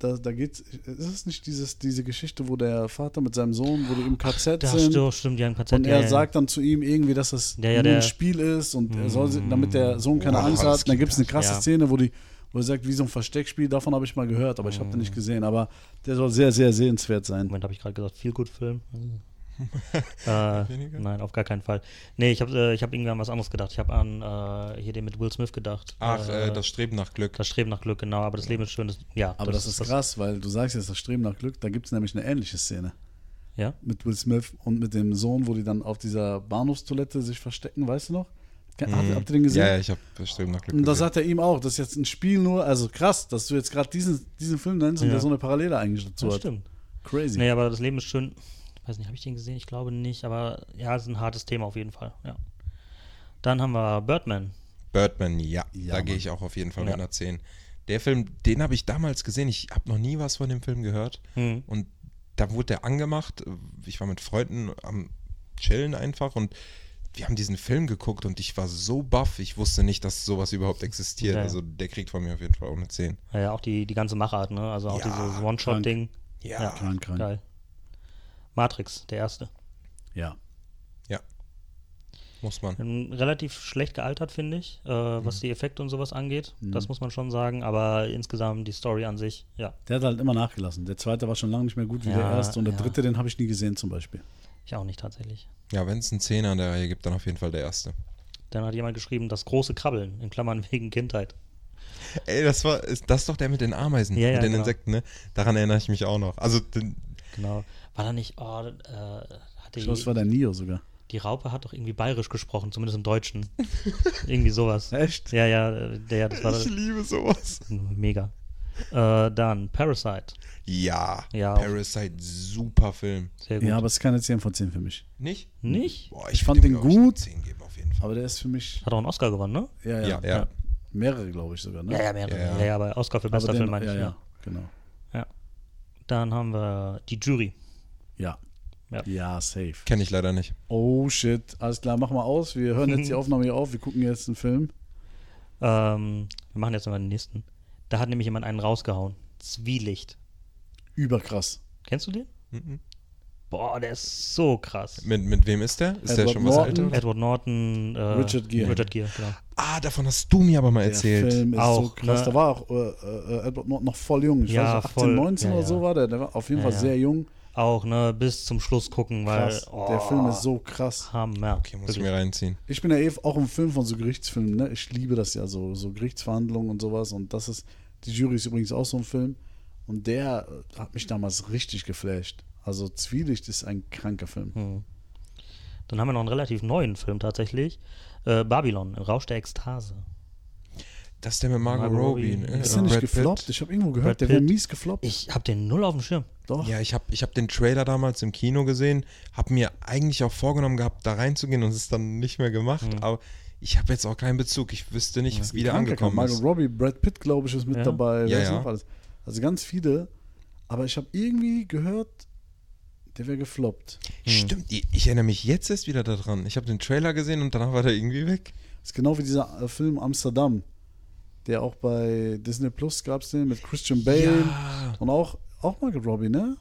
Da, da geht's. Ist es nicht dieses, diese Geschichte, wo der Vater mit seinem Sohn, wo die im KZ Das sind? stimmt, stimmt, die haben KZ. Und er ja. sagt dann zu ihm irgendwie, dass das Ja, ja, nur ein Spiel ist und er soll, damit der Sohn keine Boah, Angst hat. Und dann gibt es eine krasse. Szene, wo die wo er sagt, wie so ein Versteckspiel, davon habe ich mal gehört, aber ich habe den nicht gesehen. Aber der soll sehr, sehr sehenswert sein. Moment, habe ich gerade gesagt, viel gut Film. <laughs> äh, Weniger? nein, auf gar keinen Fall. Nee, ich habe äh, ich hab irgendwie an was anderes gedacht. Ich habe an äh, hier den mit Will Smith gedacht. Ach, äh, äh, das Streben nach Glück. das Streben nach Glück, genau. Aber das Leben ist schön. Das, ja, Aber das, ist krass, weil du sagst jetzt das Streben nach Glück, da gibt es nämlich eine ähnliche Szene Ja, mit Will Smith und mit dem Sohn, wo die dann auf dieser Bahnhofstoilette sich verstecken, weißt du noch? Habt, Mhm. habt ihr den gesehen? Ja, ich habe das Streben nach Glück Und da sagt er ihm auch, das ist jetzt ein Spiel nur, also krass, dass du jetzt gerade diesen, diesen Film nennst und Ja. der so eine Parallele eigentlich dazu das hat. stimmt. Crazy. Nee, aber das Leben ist schön. Ich weiß nicht, habe ich den gesehen? Ich glaube nicht. Aber ja, es ist ein hartes Thema auf jeden Fall. Ja. Dann haben wir Birdman. Birdman, ja. Ja, da gehe ich auch auf jeden Fall Ja. 110. Der Film, den habe ich damals gesehen. Ich habe noch nie was von dem Film gehört. Hm. Und da wurde der angemacht. Ich war mit Freunden am Chillen einfach und wir haben diesen Film geguckt und ich war so baff. Ich wusste nicht, dass sowas überhaupt existiert. Ja. Also der kriegt von mir auf jeden Fall auch eine 10. Ja, ja, auch die, die ganze Machart, ne? Also auch Ja, dieses One-Shot-Ding. Ja, Ja. Krank, krank. Geil. Matrix, der erste. Ja. muss man. Ähm, Relativ schlecht gealtert, finde ich, äh, was Mhm. die Effekte und sowas angeht. Das muss man schon sagen. Aber insgesamt die Story an sich, ja. Der hat halt immer nachgelassen. Der zweite war schon lange nicht mehr gut wie der Ja, erste und der ja. dritte, den habe ich nie gesehen zum Beispiel. Ich auch nicht tatsächlich. Ja, wenn es einen Zehner in der Reihe gibt, dann auf jeden Fall der erste. Dann hat jemand geschrieben, das große Krabbeln, in Klammern <laughs> wegen Kindheit. Ey, das war, ist das ist doch der mit den Ameisen, Ja, ja, mit den genau. Insekten, ne? Daran erinnere ich mich auch noch. Also, den, Genau. War da nicht, oh, äh, hat Ich es war der Nio sogar. die Raupe hat doch irgendwie bayerisch gesprochen, zumindest im Deutschen. <laughs> irgendwie sowas. Echt? Ja, ja, der, das war ich liebe sowas. mega. Äh, dann Parasite. Ja, Ja, Parasite, super Film. Sehr gut. Ja, aber es ist keine 10 von 10 für mich. Nicht? nicht? Boah, Ich würd fand den ich, gut. 10 geben auf jeden Fall. Aber der ist für mich. Hat auch einen Oscar gewonnen, ne? Ja, ja. Ja, ja. Mehrere, glaube ich sogar, ne? Ja, ja, mehrere. Ja, Ja, ja. ja, aber Oscar für bester den- Film meine ja, ich. ja, Ja. genau. Dann haben wir die Jury. Ja. Ja. Ja, safe. Kenne ich leider nicht. Oh shit. Alles klar, mach mal aus. Wir hören jetzt die Aufnahme hier auf. Wir gucken jetzt einen Film. Ähm, wir machen jetzt mal den nächsten. Da hat nämlich jemand einen rausgehauen. Zwielicht. Überkrass. Kennst du den? Mhm. Boah, der ist so krass. Mit, mit wem ist der? Ist der Edward schon was Norton. älter? Edward Norton, äh, Richard Gere. Richard Gere, genau. Ah, davon hast du mir aber mal Der erzählt. Film ist so Auch, krass. ne? Da war auch äh, äh, Edward Norton noch voll jung. Ich Ja, weiß nicht, 18, voll. 19 Ja, oder ja. so war der. Der war auf jeden Ja, Fall ja. sehr jung. Auch, ne, bis zum Schluss gucken, weil. Krass. Oh, Der Film ist so krass. Hammer. Okay, muss ich mir reinziehen. Ich bin ja eh auch im Film von so Gerichtsfilmen. Ne? Ich liebe das ja, so, so Gerichtsverhandlungen und sowas. Und das ist, die Jury ist übrigens auch so ein Film. Und der äh, hat mich damals richtig geflasht. Also Zwielicht ist ein kranker Film. Hm. Dann haben wir noch einen relativ neuen Film tatsächlich. Äh, Babylon, im Rausch der Ekstase. Das ist der mit Margot, Margot Robbie. Ne? Ist Ja. der nicht Brad Pitt. gefloppt? Ich habe irgendwo gehört, Brad der wäre mies gefloppt. Ich hab den null auf dem Schirm. Doch. Ja, ich habe ich hab den Trailer damals im Kino gesehen, habe mir eigentlich auch vorgenommen gehabt, da reinzugehen und es dann nicht mehr gemacht, Mhm. aber ich habe jetzt auch keinen Bezug. Ich wüsste nicht, wie der angekommen Margot ist. Robbie, Brad Pitt, glaube ich, ist mit Ja. dabei. Ja, ja. noch alles? Also ganz viele. Aber ich habe irgendwie gehört, der wäre gefloppt. Stimmt, ich, ich erinnere mich jetzt erst wieder daran. Ich habe den Trailer gesehen und danach war der irgendwie weg. ist genau wie dieser äh, Film Amsterdam. Der auch bei Disney Plus gab es den mit Christian Bale Ja. und auch, auch Margot Robbie, ne?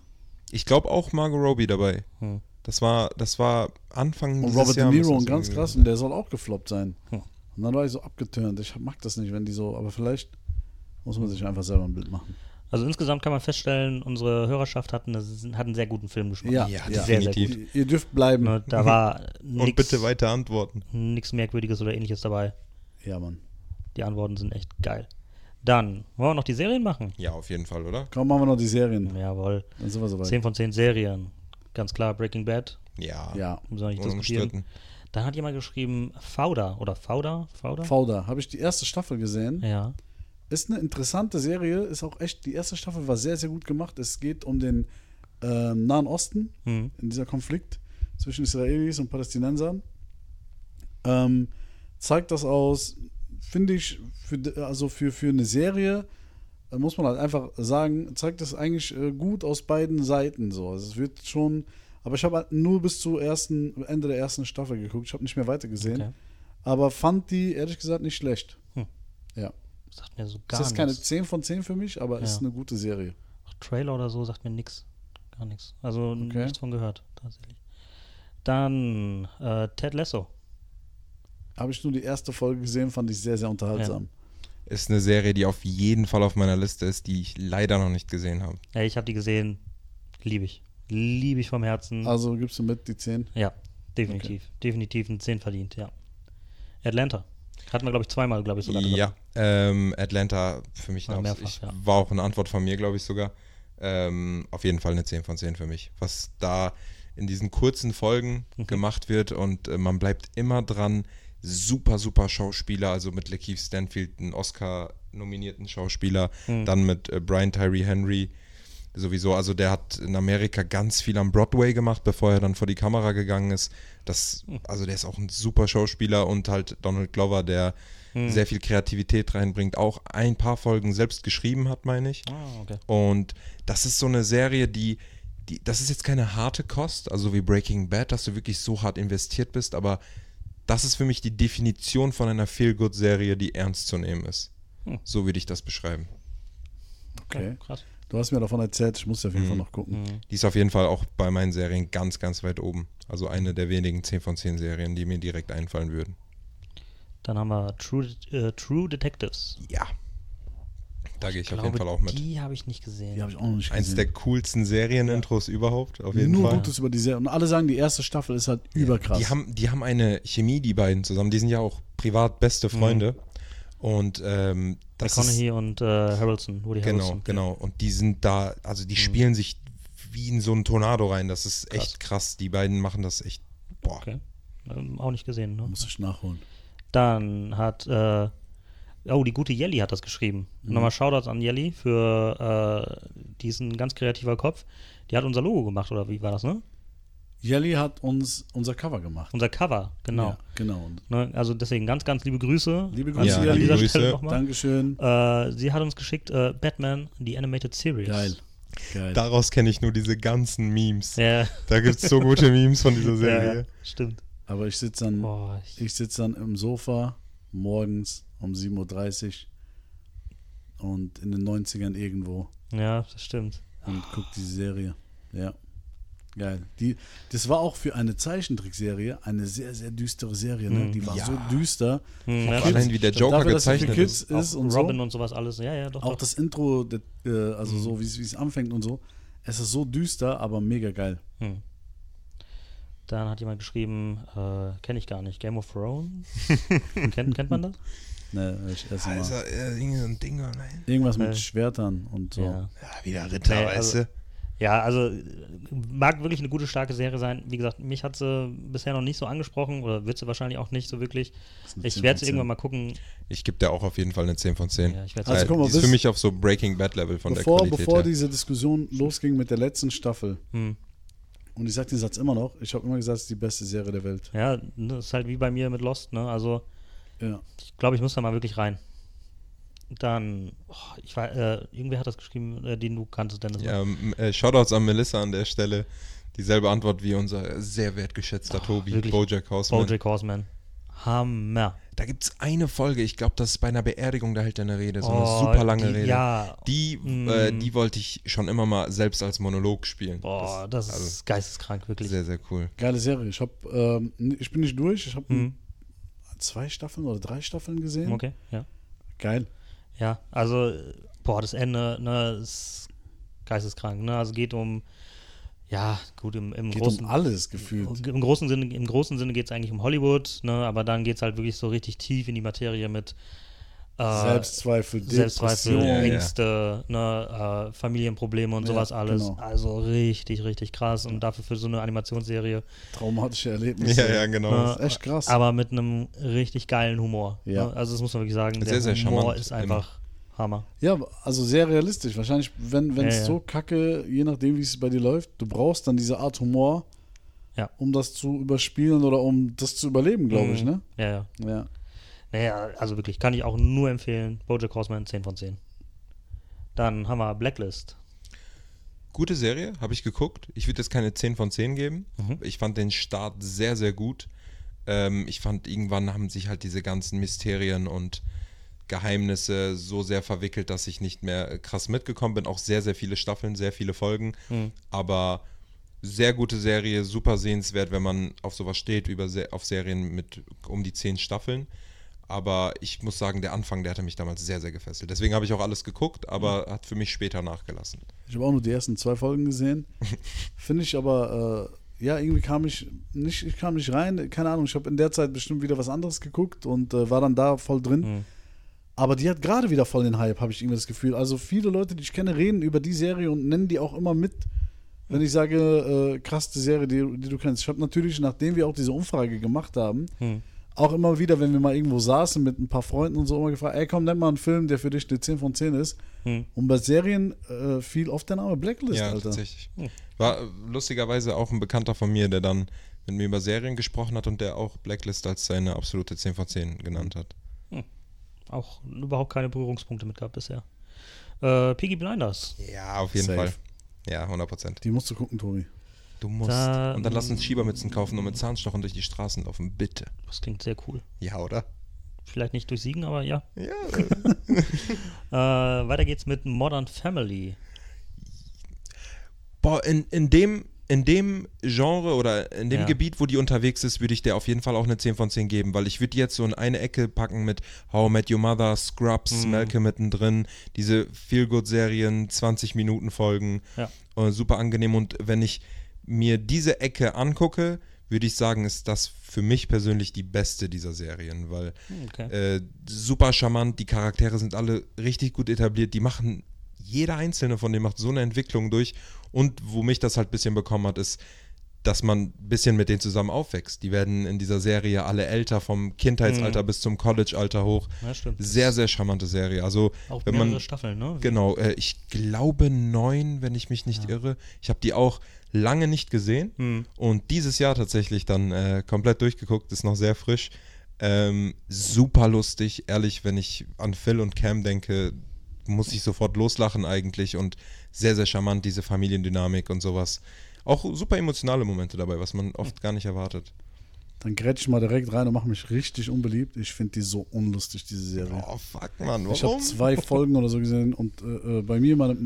Ich glaube auch Margot Robbie dabei. Hm. Das war, das war Anfang Und dieses Robert Jahr De Niro und ganz krass und der soll auch gefloppt sein. Hm. Und dann war ich so abgeturnt. Ich mag das nicht, wenn die so, aber vielleicht muss man sich einfach selber ein Bild machen. Also insgesamt kann man feststellen, unsere Hörerschaft hat, eine, hat einen sehr guten Filmgeschmack. Ja, Ja, ja. Sehr, sehr definitiv. gut. Ihr, dürft bleiben. Ne, da war <laughs> Und bitte weiter antworten. nichts Merkwürdiges oder ähnliches dabei. Ja, Mann. Die Antworten sind echt geil. Dann wollen wir noch die Serien machen. Ja, auf jeden Fall, oder? Komm, machen wir noch die Serien. Jawohl. Dann sind wir soweit. 10 von 10 Serien. Ganz klar, Breaking Bad. Ja. Ja. Müssen wir nicht diskutieren. Dann hat jemand geschrieben, Fauda oder Fauda? Fauda? Fauda. Habe ich die erste Staffel gesehen. ja. Ist eine interessante Serie. Ist auch echt, die erste Staffel war sehr, sehr gut gemacht. Es geht um den ähm, Nahen Osten, Hm. in dieser Konflikt zwischen Israelis und Palästinensern. Ähm, zeigt das aus, finde ich, für, also für, für eine Serie, äh, muss man halt einfach sagen, zeigt das eigentlich äh, gut aus beiden Seiten so. Also es wird schon, aber ich habe halt nur bis zu ersten, Ende der ersten Staffel geguckt. Ich habe nicht mehr weitergesehen. Okay. Aber fand die ehrlich gesagt nicht schlecht. Hm. Ja. Sagt mir so Es gar ist keine nichts. 10 von 10 für mich, aber es Ja. ist eine gute Serie. Auch Trailer oder so sagt mir nichts. Gar nichts. Also Okay. nichts von gehört, tatsächlich. Dann äh, Ted Lasso. Habe ich nur die erste Folge gesehen, fand ich sehr, sehr unterhaltsam. Ist eine Serie, die auf jeden Fall auf meiner Liste ist, die ich leider noch nicht gesehen habe. Ja, ich habe die gesehen. Liebe ich. Liebe ich vom Herzen. Also gibst du mit die 10? ja, definitiv. Definitiv ein 10 verdient, ja. Atlanta. Hatten wir, glaube ich, zweimal, glaube ich, sogar. Ja, ähm, Atlanta für mich War mehrfach, ich, ja. war auch eine Antwort von mir, glaube ich sogar. Ähm, auf jeden Fall eine 10 von 10 für mich. Was da in diesen kurzen Folgen Mhm. gemacht wird und äh, man bleibt immer dran. Super, super Schauspieler, also mit Lakeith Stanfield, einen Oscar-nominierten Schauspieler, Mhm. dann mit äh, Brian Tyree Henry sowieso. Also der hat in Amerika ganz viel am Broadway gemacht, bevor er dann vor die Kamera gegangen ist. Das, Mhm. also der ist auch ein super Schauspieler und halt Donald Glover, der Mhm. sehr viel Kreativität reinbringt, auch ein paar Folgen selbst geschrieben hat, meine ich. Ah, okay. Und das ist so eine Serie, die, die, das ist jetzt keine harte Kost, also wie Breaking Bad, dass du wirklich so hart investiert bist, aber das ist für mich die Definition von einer Feel-Good-Serie, die ernst zu nehmen ist. Hm. So würde ich das beschreiben. Okay. Krass. Du hast mir davon erzählt, ich muss auf jeden Mhm. Fall noch gucken. Mhm. Die ist auf jeden Fall auch bei meinen Serien ganz, ganz weit oben. Also eine der wenigen 10 von 10 Serien, die mir direkt einfallen würden. Dann haben wir True, äh, True Detectives. Ja. Da gehe ich, auf glaube, jeden Fall auch mit. Die habe ich nicht gesehen. Die habe ich auch noch nicht Eins gesehen. der coolsten Serienintros überhaupt, auf jeden Nur Fall. Gutes über die Serie. Und alle sagen, die erste Staffel ist halt überkrass. Die haben, die haben eine Chemie, die beiden zusammen. Die sind ja auch privat beste Freunde. Und ähm, das ist, McConaughey und äh, Harrelson, Woody genau, Harrelson. genau. Und die sind da, also die spielen sich wie in so einen Tornado rein. Das ist echt krass. Die beiden machen das echt. Boah. Okay. Ähm, auch nicht gesehen, ne? Muss ich nachholen. Dann hat, äh, oh, die gute Jelly hat das geschrieben. Mhm. Nochmal Shoutouts an Jelly für, äh, die ist ein ganz kreativer Kopf. Die hat unser Logo gemacht, oder wie war das, ne? Jelly hat uns unser Cover gemacht. Unser Cover, genau. Ja, genau. Und Ne? Also deswegen ganz, ganz liebe Grüße. Liebe Grüße, an Jelly. dieser Grüße. Stelle nochmal. Dankeschön. Äh, sie hat uns geschickt äh, Batman, die Animated Series. Geil. Geil. Daraus kenne ich nur diese ganzen Memes. Ja, Da gibt es so gute Memes von dieser <laughs> ja, Serie. stimmt. Aber ich sitze dann, Boah, ich, ich sitze dann im Sofa morgens um 7.30 Uhr und in den 90ern irgendwo ja, das stimmt. und gucke die Serie. Ja. Geil. Die, das war auch für eine Zeichentrickserie eine sehr, sehr düstere Serie. Ne? Mhm. Die war Ja. so düster. Hm, ja, Kids- Allein wie der Joker Dafür, gezeichnet Kids ist. ist und Robin so. und sowas alles. Ja, ja, doch. Auch doch. das Intro, das, äh, also so wie es wie es anfängt und so. Es ist so düster, aber mega geil. Hm. Dann hat jemand geschrieben, äh, kenne ich gar nicht, Game of Thrones. <laughs> kennt, kennt man das? Ne, ich esse Also, mal. äh, irgendwie so ein Ding, nein. Irgendwas mit Äh, Schwertern und so. Ja. Ja, wieder Ritter, Nee, weißt also- du? Ja, also mag wirklich eine gute, starke Serie sein. Wie gesagt, mich hat sie bisher noch nicht so angesprochen oder wird sie wahrscheinlich auch nicht so wirklich. Ich 10 werde sie irgendwann 10. mal gucken. Ich gebe dir auch auf jeden Fall eine 10 von 10. Ja, ich werde Also guck mal, die ist für mich auf so Breaking Bad Level von Bevor, der Qualität bevor her. diese Diskussion losging mit der letzten Staffel, hm. Und ich sage den Satz immer noch, ich habe immer gesagt, es ist die beste Serie der Welt. Ja, ne, ist halt wie bei mir mit Lost, ne? Also Ja. ich glaube, ich muss da mal wirklich rein. Dann, oh, ich war, äh, irgendwer hat das geschrieben, äh, den du kanntest, Dennis. ne? Ja, äh, Shoutouts an Melissa an der Stelle. Dieselbe Antwort wie unser sehr wertgeschätzter Tobi, wirklich. Bojack Horseman. Bojack Horseman. Hammer. Da gibt es eine Folge, ich glaube, das ist bei einer Beerdigung, da hält er eine Rede, so eine Oh, super lange die- Rede. ja. Die, Mm. äh, die wollte ich schon immer mal selbst als Monolog spielen. Boah, das, ist also geisteskrank, wirklich. sehr, sehr cool. Geile Serie. Ich hab, ähm, ich bin nicht durch. Ich habe Mhm. zwei Staffeln oder drei Staffeln gesehen. Okay, ja. Geil. Ja, also, boah, das Ende, ne, ist geisteskrank, ne? Also geht um, ja, gut, im, im Geht großen um alles gefühlt. Im großen Sinne, im großen Sinne geht es eigentlich um Hollywood, ne, aber dann geht es halt wirklich so richtig tief in die Materie mit äh, Selbstzweifel, Selbstzweifel, Depression. Ja, ja. Ängste, ne, äh, Familienprobleme und Ja, sowas alles. genau. Also richtig, richtig krass. Und dafür für so eine Animationsserie. Traumatische Erlebnisse. Ja, ja, genau. ne, Das ist echt krass. Aber mit einem richtig geilen Humor. Ja. Ne? Also das muss man wirklich sagen. Sehr, der sehr Humor charmant ist einfach Hammer. Ja, also sehr realistisch. Wahrscheinlich, wenn es Ja, ja. so kacke, je nachdem, wie es bei dir läuft, du brauchst dann diese Art Humor, Ja. um das zu überspielen oder um das zu überleben, glaube ich, Mhm. ne? Ja, ja. Ja. Naja, also wirklich, kann ich auch nur empfehlen. Bojack Horseman 10 von 10. Dann haben wir Blacklist. Gute Serie, habe ich geguckt. Ich würde jetzt keine 10 von 10 geben. Mhm. Ich fand den Start sehr, sehr gut. Ähm, ich fand, irgendwann haben sich halt diese ganzen Mysterien und Geheimnisse so sehr verwickelt, dass ich nicht mehr äh, krass mitgekommen bin. Auch sehr, sehr viele Staffeln, sehr viele Folgen. Mhm. Aber sehr gute Serie, super sehenswert, wenn man auf sowas steht, über Se auf Serien mit um die 10 Staffeln. Aber ich muss sagen, der Anfang, der hatte mich damals sehr, sehr gefesselt. Deswegen habe ich auch alles geguckt, aber hat für mich später nachgelassen. Ich habe auch nur die ersten zwei Folgen gesehen. <laughs> Finde ich aber, äh, ja, irgendwie kam ich nicht, ich kam nicht rein. Keine Ahnung, ich habe in der Zeit bestimmt wieder was anderes geguckt und äh, war dann da voll drin. Mhm. Aber die hat gerade wieder voll den Hype, habe ich irgendwie das Gefühl. Also viele Leute, die ich kenne, reden über die Serie und nennen die auch immer mit, wenn ich sage, äh, krass, die Serie, die, die du kennst. Ich habe natürlich, nachdem wir auch diese Umfrage gemacht haben, Hm. auch immer wieder, wenn wir mal irgendwo saßen mit ein paar Freunden und so, immer gefragt, ey komm, nenn mal einen Film, der für dich eine 10 von 10 ist. Hm. Und bei Serien äh, fiel oft der Name Blacklist, Ja, Alter. tatsächlich. Hm. War äh, lustigerweise auch ein Bekannter von mir, der dann mit mir über Serien gesprochen hat und der auch Blacklist als seine absolute 10 von 10 genannt hat. Auch überhaupt keine Berührungspunkte mit gehabt bisher. Äh, Piggy Blinders. Ja, auf jeden Safe. Fall. Ja, 100 Prozent. Die musst du gucken, Tobi. Du musst. Da- und dann lass uns Schiebermützen kaufen und mit Zahnstochern durch die Straßen laufen, bitte. Das klingt sehr cool. Ja, oder? Vielleicht nicht durch Siegen, aber ja. Ja. <laughs> Äh, weiter geht's mit Modern Family. Boah, in, in, dem, in dem Genre oder in dem Ja. Gebiet, wo die unterwegs ist, würde ich der auf jeden Fall auch eine 10 von 10 geben, weil ich würde jetzt so in eine Ecke packen mit How I Met Your Mother, Scrubs, Mhm. Malcolm mittendrin, diese Feel-Good-Serien, 20 Minuten Folgen, Ja. äh, super angenehm und wenn ich mir diese Ecke angucke, würde ich sagen, ist das für mich persönlich die beste dieser Serien, weil Hm, Okay. äh, super charmant, die Charaktere sind alle richtig gut etabliert, die machen, jeder einzelne von denen macht so eine Entwicklung durch und wo mich das halt ein bisschen bekommen hat, ist, dass man ein bisschen mit denen zusammen aufwächst. Die werden in dieser Serie alle älter, vom Kindheitsalter Mhm. bis zum College-Alter hoch. Ja, stimmt. Sehr, sehr charmante Serie. Also, Auch wenn man, Staffeln, ne? genau, äh, ich glaube neun, wenn ich mich nicht Ja. irre. Ich habe die auch lange nicht gesehen. Hm. Und dieses Jahr tatsächlich dann äh, komplett durchgeguckt, ist noch sehr frisch. Ähm, super lustig, ehrlich, wenn ich an Phil und Cam denke, muss ich sofort loslachen eigentlich und sehr, sehr charmant, diese Familiendynamik und sowas. Auch super emotionale Momente dabei, was man oft gar nicht erwartet. Dann grätsch ich mal direkt rein und mache mich richtig unbeliebt. Ich finde die so unlustig, diese Serie. Oh, fuck, Mann, ich habe warum? zwei <laughs> Folgen oder so gesehen und äh, äh, bei mir, meine,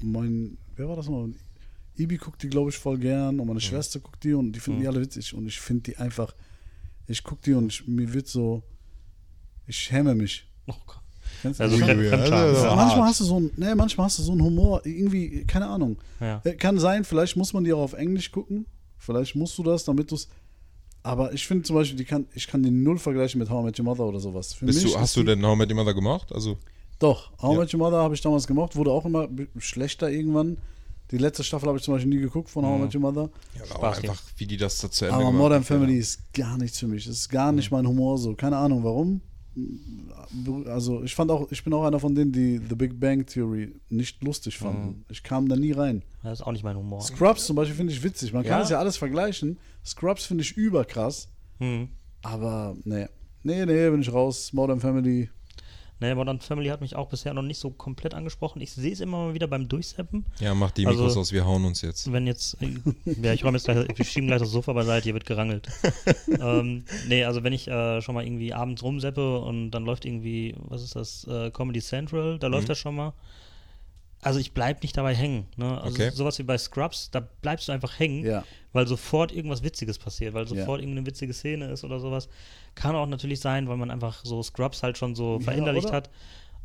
mein, wer war das noch? Ibi guckt die, glaube ich, voll gern und meine Schwester guckt die und die finden die alle witzig und ich finde die einfach, ich gucke die und ich, mir wird so, ich schäme mich. Oh Gott. Du Also Fremdscham. also, Ja, manchmal hast du so ein, nee, manchmal hast du so einen Humor, irgendwie, keine Ahnung. Ja. Äh, Kann sein, vielleicht muss man die auch auf Englisch gucken. Vielleicht musst du das, damit du es. Aber ich finde zum Beispiel, die kann, ich kann die null vergleichen mit How I Met Your Mother oder sowas. Für Bist mich du, hast du denn How I Met Your Mother gemacht? Also, Doch, How I Ja. Met Your Mother habe ich damals gemacht, wurde auch immer schlechter irgendwann. Die letzte Staffel habe ich zum Beispiel nie geguckt von How I Mhm. Met Your Mother. ja, aber auch einfach, wie die das da zu Ende Aber Modern. Family ist gar nichts für mich. Das ist gar nicht mein Humor so. Keine Ahnung warum. Also ich fand auch, ich bin auch einer von denen, die The Big Bang Theory nicht lustig fanden. Ich kam da nie rein. Das ist auch nicht mein Humor. Scrubs zum Beispiel finde ich witzig. Man kann Ja. es ja alles vergleichen. Scrubs finde ich überkrass. Hm. Aber nee. Nee, nee, bin ich raus. Modern Family. Ne, Modern Family hat mich auch bisher noch nicht so komplett angesprochen. Ich sehe es immer mal wieder beim Durchseppen. Ja, mach die Also- Mikros aus, wir hauen uns jetzt. Wenn jetzt, äh, ja, ich räume jetzt gleich, wir schieben gleich das Sofa beiseite, hier wird gerangelt. <laughs> ähm, nee, also wenn ich äh, schon mal irgendwie abends rumseppe und dann läuft irgendwie, was ist das, äh, Comedy Central, da läuft Mhm. das schon mal. Also ich bleib nicht dabei hängen. Ne? Also Okay. sowas wie bei Scrubs, da bleibst du einfach hängen, Ja. weil sofort irgendwas Witziges passiert, weil Ja. sofort irgendeine witzige Szene ist oder sowas. Kann auch natürlich sein, weil man einfach so Scrubs halt schon so Ja, verinnerlicht oder? hat.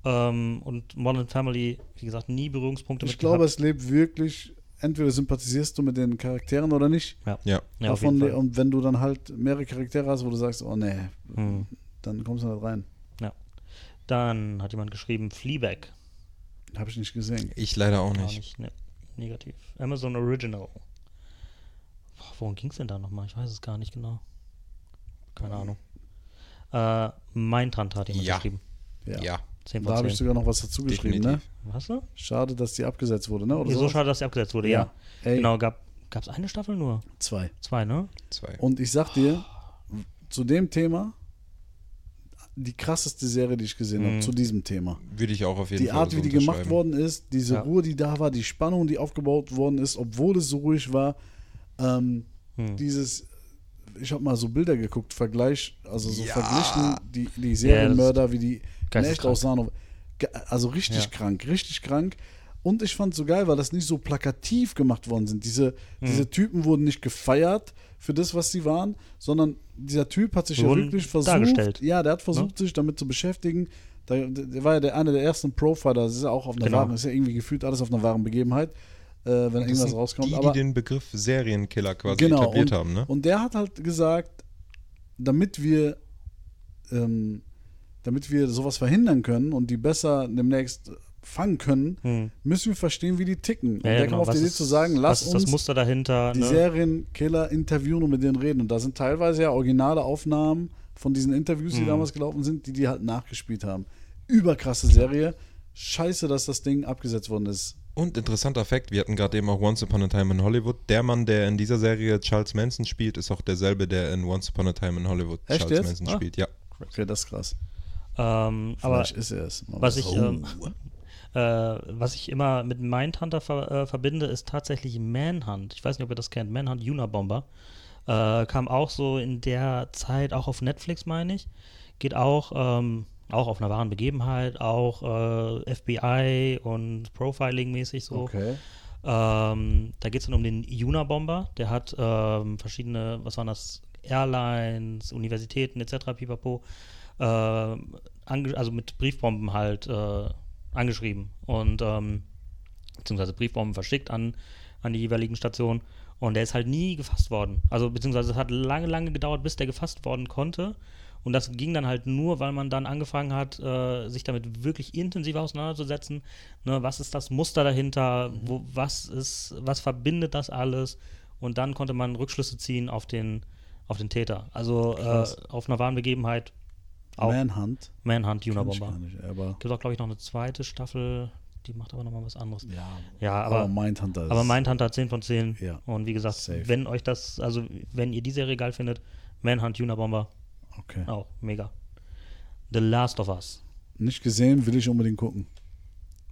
Ähm, und Modern Family, wie gesagt, nie Berührungspunkte Ich mit glaube, gehabt. es lebt wirklich, entweder sympathisierst du mit den Charakteren oder nicht. Ja, Ja. ja auf Davon, jeden Fall. und wenn du dann halt mehrere Charaktere hast, wo du sagst, oh nee, Hm. dann kommst du nicht rein. Dann hat jemand geschrieben, Fleabag. Habe ich nicht gesehen. Ich leider auch nicht. nicht ne, negativ. Amazon Original. Boah, worum ging es denn da nochmal? Ich weiß es gar nicht genau. Keine Ahnung. Äh, mein Tante hat jemand Ja. geschrieben. Ja. Ja, 10 Da habe ich 10. sogar noch was dazu geschrieben, ne? Was du? Schade, dass die abgesetzt wurde, ne? Oder so sowas? schade, dass sie abgesetzt wurde, ja. Ey, Genau, gab es eine Staffel nur? zwei. Zwei, ne? Zwei. Und ich sag dir, zu dem Thema, die krasseste Serie, die ich gesehen habe, Mhm. zu diesem Thema. Würde ich auch auf jeden Die Fall Art, so wie die gemacht worden ist, diese Ja. Ruhe, die da war, die Spannung, die aufgebaut worden ist, obwohl es so ruhig war, ähm, Hm. dieses, ich habe mal so Bilder geguckt, Vergleich, also so Ja. verglichen, die, die Serienmörder, wie die echt aussahen. Also richtig Ja. krank, richtig krank. Und ich fand so geil, weil das nicht so plakativ gemacht worden sind. Diese, Hm. diese Typen wurden nicht gefeiert für das, was sie waren, sondern dieser Typ hat sich ja Wurden wirklich versucht, dargestellt. Ne? ja, der hat versucht, sich damit zu beschäftigen. Der, der war ja der, einer der ersten Profiler, das ist ja auch auf einer Genau. wahren, ist ja irgendwie gefühlt alles auf einer wahren Begebenheit, äh, wenn Das irgendwas sind rauskommt. die, aber die den Begriff Serienkiller quasi Genau, etabliert und- haben, ne? und der hat halt gesagt, damit wir, ähm, damit wir sowas verhindern können und die besser demnächst fangen können, Hm. müssen wir verstehen, wie die ticken. Und Ja, ja, der genau. auf Was die Idee ist- zu sagen, lass was ist uns das Muster dahinter? die ne? Serienkiller interviewen und mit denen reden. Und da sind teilweise ja originale Aufnahmen von diesen Interviews, die Mhm. damals gelaufen sind, die die halt nachgespielt haben. Überkrasse Serie. Scheiße, dass das Ding abgesetzt worden ist. Und interessanter Fakt, wir hatten gerade eben auch Once Upon a Time in Hollywood. Der Mann, der in dieser Serie Charles Manson spielt, ist auch derselbe, der in Once Upon a Time in Hollywood Echt Charles jetzt? Manson Ah. spielt. Ja. Okay, das ist krass. Ähm, aber Vielleicht ist er es. Was weiß ich, ähm, nicht. Äh, was ich immer mit Mindhunter ver äh, verbinde, ist tatsächlich Manhunt. Ich weiß nicht, ob ihr das kennt. Manhunt Unabomber. Äh, kam auch so in der Zeit, auch auf Netflix, meine ich. Geht auch, ähm, auch auf einer wahren Begebenheit, auch äh, FBI und Profiling-mäßig so. Okay. Ähm, da geht es dann um den Unabomber. Der hat ähm, verschiedene, was waren das, Airlines, Universitäten etc. pipapo, ange- also mit Briefbomben halt äh, angeschrieben und ähm, beziehungsweise Briefbomben verschickt an, an die jeweiligen Stationen. Und der ist halt nie gefasst worden. Also beziehungsweise es hat lange, lange gedauert, bis der gefasst worden konnte. Und das ging dann halt nur, weil man dann angefangen hat, äh, sich damit wirklich intensiv auseinanderzusetzen. Ne, was ist das Muster dahinter? Wo, was ist, was verbindet das alles? Und dann konnte man Rückschlüsse ziehen auf den, auf den Täter. Also äh, auf einer wahren Begebenheit auch Manhunt. Manhunt, Kenn ich Unabomber. gar nicht, aber Gibt auch, glaube ich, noch eine zweite Staffel, die macht aber nochmal was anderes. ja. Ja, aber, aber Mindhunter ist. aber Mindhunter 10 von 10. Ja. Und wie gesagt, Safe. wenn euch das, also wenn ihr die Serie geil findet, Manhunt, Unabomber, Okay. auch mega. The Last of Us. Nicht gesehen, will ich unbedingt gucken.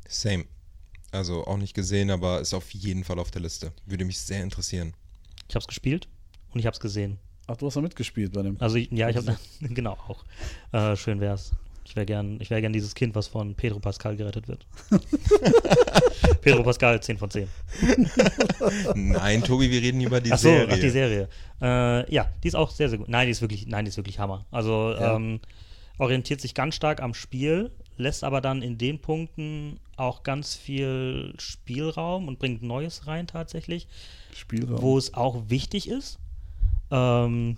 Same. Also auch nicht gesehen, aber ist auf jeden Fall auf der Liste. Würde mich sehr interessieren. Ich habe es gespielt und ich habe es gesehen. Ach, du hast da mitgespielt bei dem. Also ich, ja, ich habe <laughs> genau auch. Äh, schön wär's. Ich wäre gern, ich wäre gern dieses Kind, was von Pedro Pascal gerettet wird. <laughs> Pedro Pascal 10 von 10. Nein, Tobi, wir reden über die Ach so, Serie. ach, die Serie. Äh, ja, die ist auch sehr, sehr gut. Nein, die ist wirklich, nein, die ist wirklich Hammer. Also Ja. ähm, orientiert sich ganz stark am Spiel, lässt aber dann in den Punkten auch ganz viel Spielraum und bringt Neues rein tatsächlich, Spielraum. wo es auch wichtig ist. Ähm,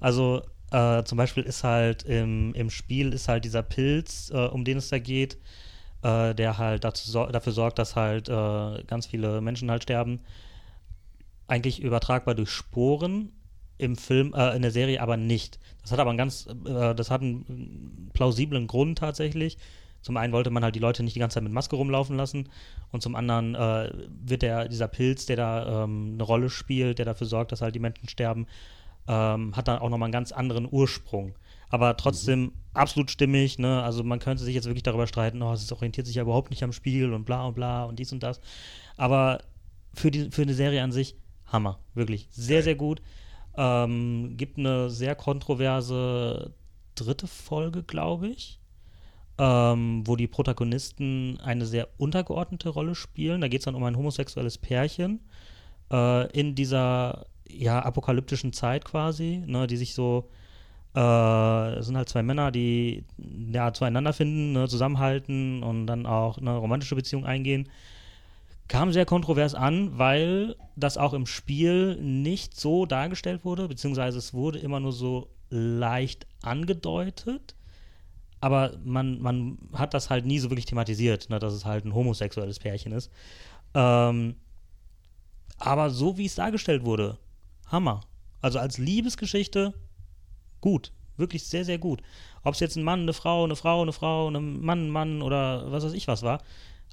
also äh, zum Beispiel ist halt im, im Spiel ist halt dieser Pilz, äh, um den es da geht, äh, der halt dazu, dafür sorgt, dass halt äh, ganz viele Menschen halt sterben. Eigentlich übertragbar durch Sporen im Film, äh, in der Serie aber nicht. Das hat aber einen ganz, äh, das hat einen plausiblen Grund tatsächlich. Zum einen wollte man halt die Leute nicht die ganze Zeit mit Maske rumlaufen lassen und zum anderen äh, wird der, dieser Pilz, der da ähm, eine Rolle spielt, der dafür sorgt, dass halt die Menschen sterben, ähm, hat dann auch nochmal einen ganz anderen Ursprung. aber trotzdem absolut stimmig. Ne? Also man könnte sich jetzt wirklich darüber streiten, oh, es orientiert sich ja überhaupt nicht am Spiel und bla und bla und dies und das. Aber für, die, für eine Serie an sich, Hammer. Wirklich. Sehr, sehr gut. Ähm, gibt eine sehr kontroverse dritte Folge, glaube ich, ähm, wo die Protagonisten eine sehr untergeordnete Rolle spielen. Da geht es dann um ein homosexuelles Pärchen äh, in dieser ja, apokalyptischen Zeit quasi, ne, die sich so äh, sind halt zwei Männer, die ja zueinander finden, ne, zusammenhalten und dann auch eine romantische Beziehung eingehen. Kam sehr kontrovers an, weil das auch im Spiel nicht so dargestellt wurde, beziehungsweise es wurde immer nur so leicht angedeutet, aber man, man hat das halt nie so wirklich thematisiert, ne, dass es halt ein homosexuelles Pärchen ist. Ähm, aber so wie es dargestellt wurde, Hammer. Also als Liebesgeschichte gut. Wirklich sehr, sehr gut. Ob es jetzt ein Mann, eine Frau, eine Frau, eine Frau, ein Mann, ein Mann oder was weiß ich was war.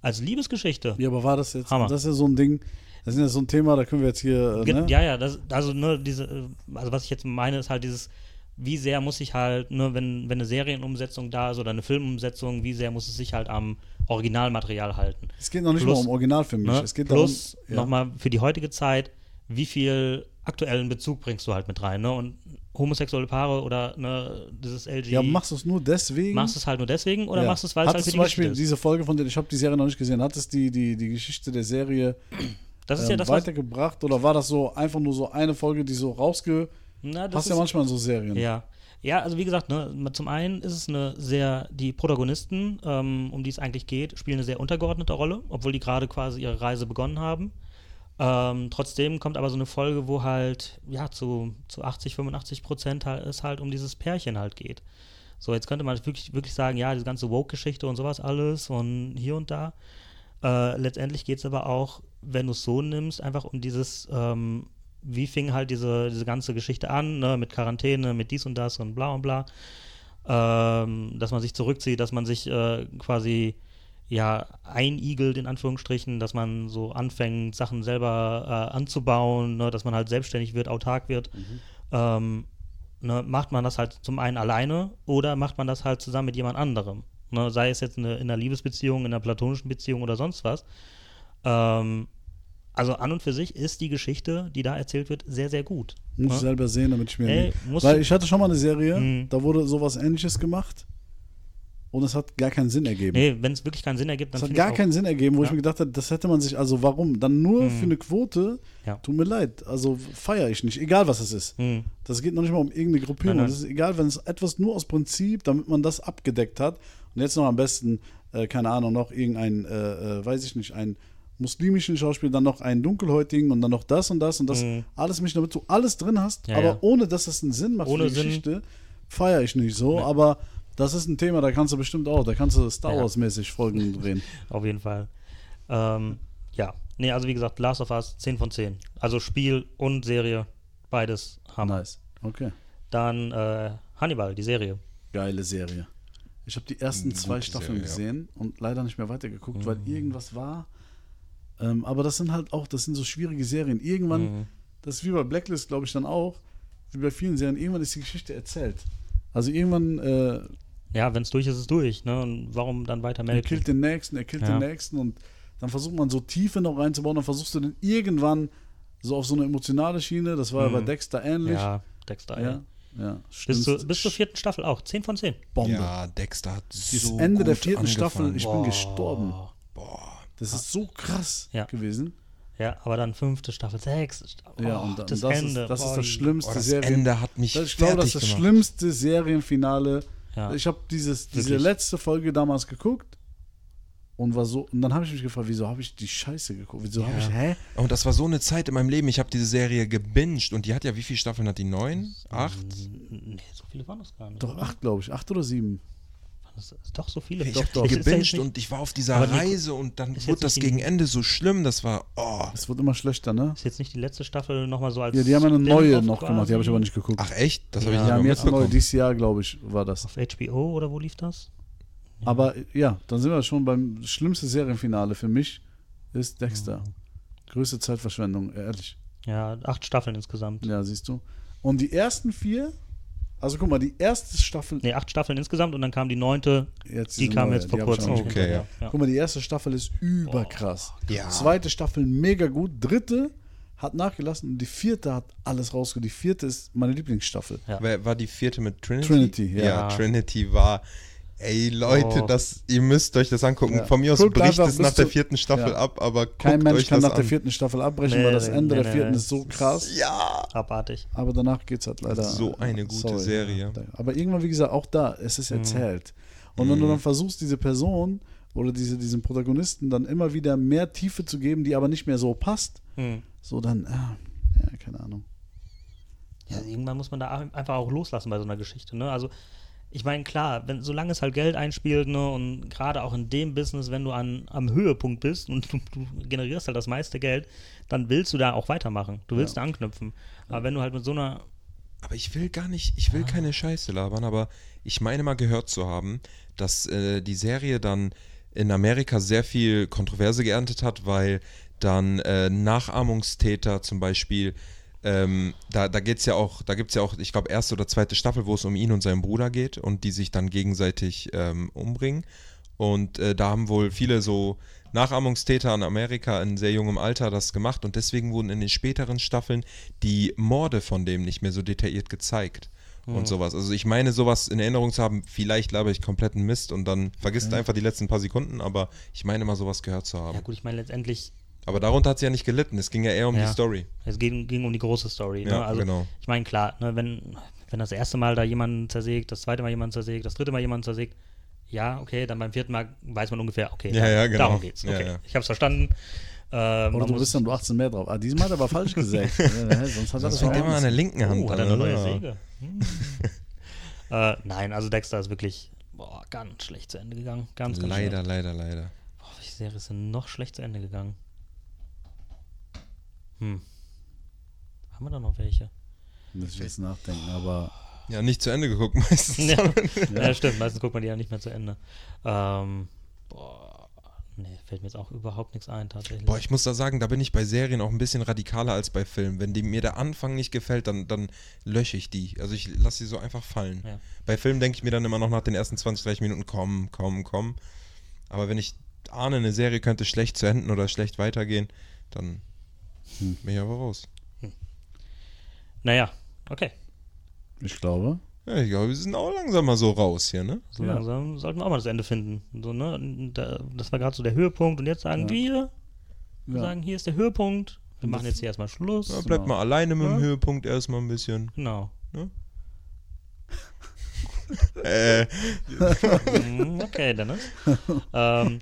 Als Liebesgeschichte. Ja, aber war das jetzt, Hammer. das ist ja so ein Ding, das ist ja so ein Thema, da können wir jetzt hier, äh, ne? Ja, ja, das, also ne, diese, äh, also was ich jetzt meine, ist halt dieses, wie sehr muss ich halt, ne, wenn, wenn eine Serienumsetzung da ist oder eine Filmumsetzung, wie sehr muss es sich halt am Originalmaterial halten. Es geht noch nicht Plus- mal um Originalfilm, Ne? es geht Plus darum, ja. nochmal für die heutige Zeit, wie viel aktuellen Bezug bringst du halt mit rein, ne? Und homosexuelle Paare oder ne, dieses LG. Ja, machst du es nur deswegen? machst du es halt nur deswegen oder ja. machst du es, weil es halt für die zum Beispiel diese Folge von der, ich habe die Serie noch nicht gesehen, hat es die, die, die Geschichte der Serie Das ist ähm, ja das, weitergebracht oder war das so einfach nur so eine Folge, die so rausge... na, das Hast ist, ja manchmal so Serien. Ja. Ja, also wie gesagt, ne, zum einen ist es eine sehr, die Protagonisten, ähm, um die es eigentlich geht, spielen eine sehr untergeordnete Rolle, obwohl die gerade quasi ihre Reise begonnen haben. Ähm, trotzdem kommt aber so eine Folge, wo halt, ja, zu, zu 80, 85 Prozent halt, es halt um dieses Pärchen halt geht. So, jetzt könnte man wirklich, wirklich sagen, ja, diese ganze Woke-Geschichte und sowas alles und hier und da. Äh, letztendlich geht es aber auch, wenn du es so nimmst, einfach um dieses, ähm, wie fing halt diese, diese ganze Geschichte an, ne, mit Quarantäne, mit dies und das und bla und bla. Ähm, dass man sich zurückzieht, dass man sich äh, quasi ja einigelt in Anführungsstrichen, dass man so anfängt, Sachen selber äh, anzubauen, ne, dass man halt selbstständig wird, autark wird. Ähm, ne, macht man das halt zum einen alleine oder macht man das halt zusammen mit jemand anderem? Ne, sei es jetzt eine, in einer Liebesbeziehung, in einer platonischen Beziehung oder sonst was. Ähm, also an und für sich ist die Geschichte, die da erzählt wird, sehr, sehr gut. Muss ich selber sehen, damit ich mir. Ey, Weil ich hatte schon mal eine Serie, Mhm. da wurde sowas ähnliches gemacht und es hat gar keinen Sinn ergeben. Nee, wenn es wirklich keinen Sinn ergibt, dann Es hat gar ich auch- keinen Sinn ergeben, wo ich Ja. mir gedacht habe, das hätte man sich, also warum? Dann nur Mhm. für eine Quote, Ja. tut mir leid, also feiere ich nicht, egal was es ist. Hm. Das geht noch nicht mal um irgendeine Gruppierung. Das ist egal, wenn es etwas nur aus Prinzip, damit man das abgedeckt hat. Und jetzt noch am besten, äh, keine Ahnung, noch irgendein, äh, äh, weiß ich nicht, einen muslimischen Schauspieler, dann noch einen dunkelhäutigen und dann noch das und das und das. Mhm. Alles mich, damit du alles drin hast, Ja, aber ja. ohne, dass das einen Sinn macht Ohne für die Sinn. Geschichte, feiere ich nicht so. Nee. Aber das ist ein Thema, da kannst du bestimmt auch, da kannst du Star Ja. Wars-mäßig Folgen <laughs> drehen. Auf jeden Fall. Ähm, ja. Nee, also wie gesagt, Last of Us 10 von 10. Also Spiel und Serie, beides Hammer. Nice. Okay. Dann äh, Hannibal, die Serie. Geile Serie. Ich habe die ersten Gute zwei Staffeln Serie, ja. gesehen und leider nicht mehr weitergeguckt, weil Mhm. irgendwas war. Ähm, aber das sind halt auch, das sind so schwierige Serien. Irgendwann, Mhm. das ist wie bei Blacklist, glaube ich, dann auch, wie bei vielen Serien, irgendwann ist die Geschichte erzählt. Also irgendwann, äh, Ja, wenn es durch ist, ist es durch. Ne? Und warum dann weiter er melden? killt den nächsten, er killt Ja. den nächsten und dann versucht man so Tiefe noch reinzubauen, dann versuchst du dann irgendwann so auf so eine emotionale Schiene, das war ja bei Mhm. Dexter ähnlich. Ja, Dexter. ja. Ja. ja. Bis, zur, Schlimmste- bis zur vierten Staffel auch. 10 von 10. Bombe. Ja, Dexter hat Das so Ende der vierten Staffel, angefangen. ich bin gestorben. Boah. Das ist so krass Ja. gewesen. Ja, aber dann fünfte Staffel, sechste Staffel. Ja, Oh, und, das, das, Ende. ist, das ist Boah, das schlimmste Oh, das Serien. Ende hat mich Das, ich glaube, das ist das gemacht. schlimmste Serienfinale. Ja. Ich habe dieses diese Wirklich. letzte Folge damals geguckt und war so und dann habe ich mich gefragt, wieso habe ich die Scheiße geguckt? Wieso habe Ja. ich hä? Und das war so eine Zeit in meinem Leben. Ich habe diese Serie gebinged und die hat ja, wie viele Staffeln hat die? Neun? Acht? Nee, so viele waren das gar nicht. Doch acht, glaube ich, acht oder sieben. Doch, so viele. Ich doch, habe doch. ja gebinged nicht- und ich war auf dieser Aber Reise und dann wurde das nicht gegen Ende so schlimm. Das war, oh. Es wird immer schlechter, ne? Ist jetzt nicht die letzte Staffel nochmal so als. Ja, die haben eine neue noch quasi gemacht, die habe ich aber nicht geguckt. Ach echt? Das habe Ja. ich die haben nicht jetzt eine neue, dieses Jahr, glaube ich, war das. Auf HBO oder wo lief das? Aber ja, dann sind wir schon beim schlimmsten Serienfinale für mich ist Dexter. Größte Zeitverschwendung, ehrlich. Ja, acht Staffeln insgesamt. Ja, siehst du. Und die ersten vier Also guck mal, die erste Staffel, Nee, acht Staffeln insgesamt und dann kam die neunte, jetzt die kam neue, jetzt vor kurzem. Okay, hinterher. ja. Guck mal, die erste Staffel ist überkrass. Ja. Zweite Staffel mega gut. Dritte hat nachgelassen und die vierte hat alles rausgeholt. Die vierte ist meine Lieblingsstaffel. War die vierte mit Trinity? Trinity, ja. Ja, Trinity war. Ey, Leute, Oh. das, ihr müsst euch das angucken. Ja. Von mir aus Guckt bricht es nach der vierten Staffel Ja. ab, aber guckt Kein Mensch euch kann das nach der an. vierten Staffel abbrechen, Nee, weil das Ende nee, der vierten nee. ist so krass. Ja. Abartig. Aber danach geht es halt leider. So eine gute Serie. Ja. Aber irgendwann, wie gesagt, auch da, es Mhm. ist erzählt. Und wenn du dann versuchst, diese Person oder diese, diesen Protagonisten dann immer wieder mehr Tiefe zu geben, die aber nicht mehr so passt, Hm. so dann, ah, ja, keine Ahnung. Ja, irgendwann muss man da einfach auch loslassen bei so einer Geschichte. Ne? Also, ich meine, klar, wenn, solange es halt Geld einspielt ne, und gerade auch in dem Business, wenn du an, am Höhepunkt bist und <laughs> du, du generierst halt das meiste Geld, dann willst du da auch weitermachen. Du willst da anknüpfen. Aber wenn du halt mit so einer. Aber ich will gar nicht, ich will keine Scheiße labern, aber ich meine mal gehört zu haben, dass äh, die Serie dann in Amerika sehr viel Kontroverse geerntet hat, weil dann äh, Nachahmungstäter zum Beispiel, ähm, da, da geht's ja auch, da gibt es ja auch, ich glaube, erste oder zweite Staffel, wo es um ihn und seinen Bruder geht und die sich dann gegenseitig ähm, umbringen. Und äh, da haben wohl viele so Nachahmungstäter in Amerika in sehr jungem Alter das gemacht und deswegen wurden in den späteren Staffeln die Morde von dem nicht mehr so detailliert gezeigt und sowas. Also ich meine sowas in Erinnerung zu haben, vielleicht laber ich kompletten Mist und dann vergisst einfach die letzten paar Sekunden, aber ich meine mal sowas gehört zu haben. Ja, gut, ich meine, letztendlich, Aber darunter hat sie ja nicht gelitten, es ging ja eher um Ja. die Story. es ging, ging um die große Story. Ne? Ja, Also, genau. ich meine, klar, ne, wenn, wenn das erste Mal da jemanden zersägt, das zweite Mal jemanden zersägt, das dritte Mal jemanden zersägt, ja, okay, dann beim vierten Mal weiß man ungefähr, okay, Ja, ja, genau. darum geht's. Okay, ja. ich hab's verstanden. Ähm, Oder du bist dann du 18 mehr drauf. Ah, diesmal hat er aber falsch <laughs> gesagt. sonst hat er Das das immer an der linken Hand Oh, hat er eine oder? neue Säge. <laughs> Hm. äh, nein, also Dexter ist wirklich boah, ganz schlecht zu Ende gegangen. Ganz, ganz Leider, schlecht. leider, leider. Boah, welche Serie ist denn noch schlecht zu Ende gegangen? Hm. Haben wir da noch welche? Muss ich jetzt nachdenken, aber Ja, nicht zu Ende geguckt meistens. <laughs> ja. ja, stimmt. Meistens guckt man die ja nicht mehr zu Ende. Ähm, boah, nee, fällt mir jetzt auch überhaupt nichts ein, tatsächlich. Boah, ich muss da sagen, da bin ich bei Serien auch ein bisschen radikaler als bei Filmen. Wenn die, mir der Anfang nicht gefällt, dann, dann lösche ich die. Also ich lasse sie so einfach fallen. Ja. Bei Filmen denke ich mir dann immer noch nach den ersten 20, 30 Minuten, komm, komm, komm. Aber wenn ich ahne, eine Serie könnte schlecht zu enden oder schlecht weitergehen, dann Hm. bin ich aber raus. Naja, okay. ich glaube, Ja, ich glaube, wir sind auch langsam mal so raus hier, ne? So Ja. langsam sollten wir auch mal das Ende finden. So, ne? Das war gerade so der Höhepunkt und jetzt sagen Ja. wir, wir Ja. sagen, hier ist der Höhepunkt. Wir machen jetzt hier erstmal Schluss. Ja, bleibt Genau. mal alleine mit dem. Höhepunkt erstmal ein bisschen. Genau. Äh, <laughs> Okay, Dennis. ähm,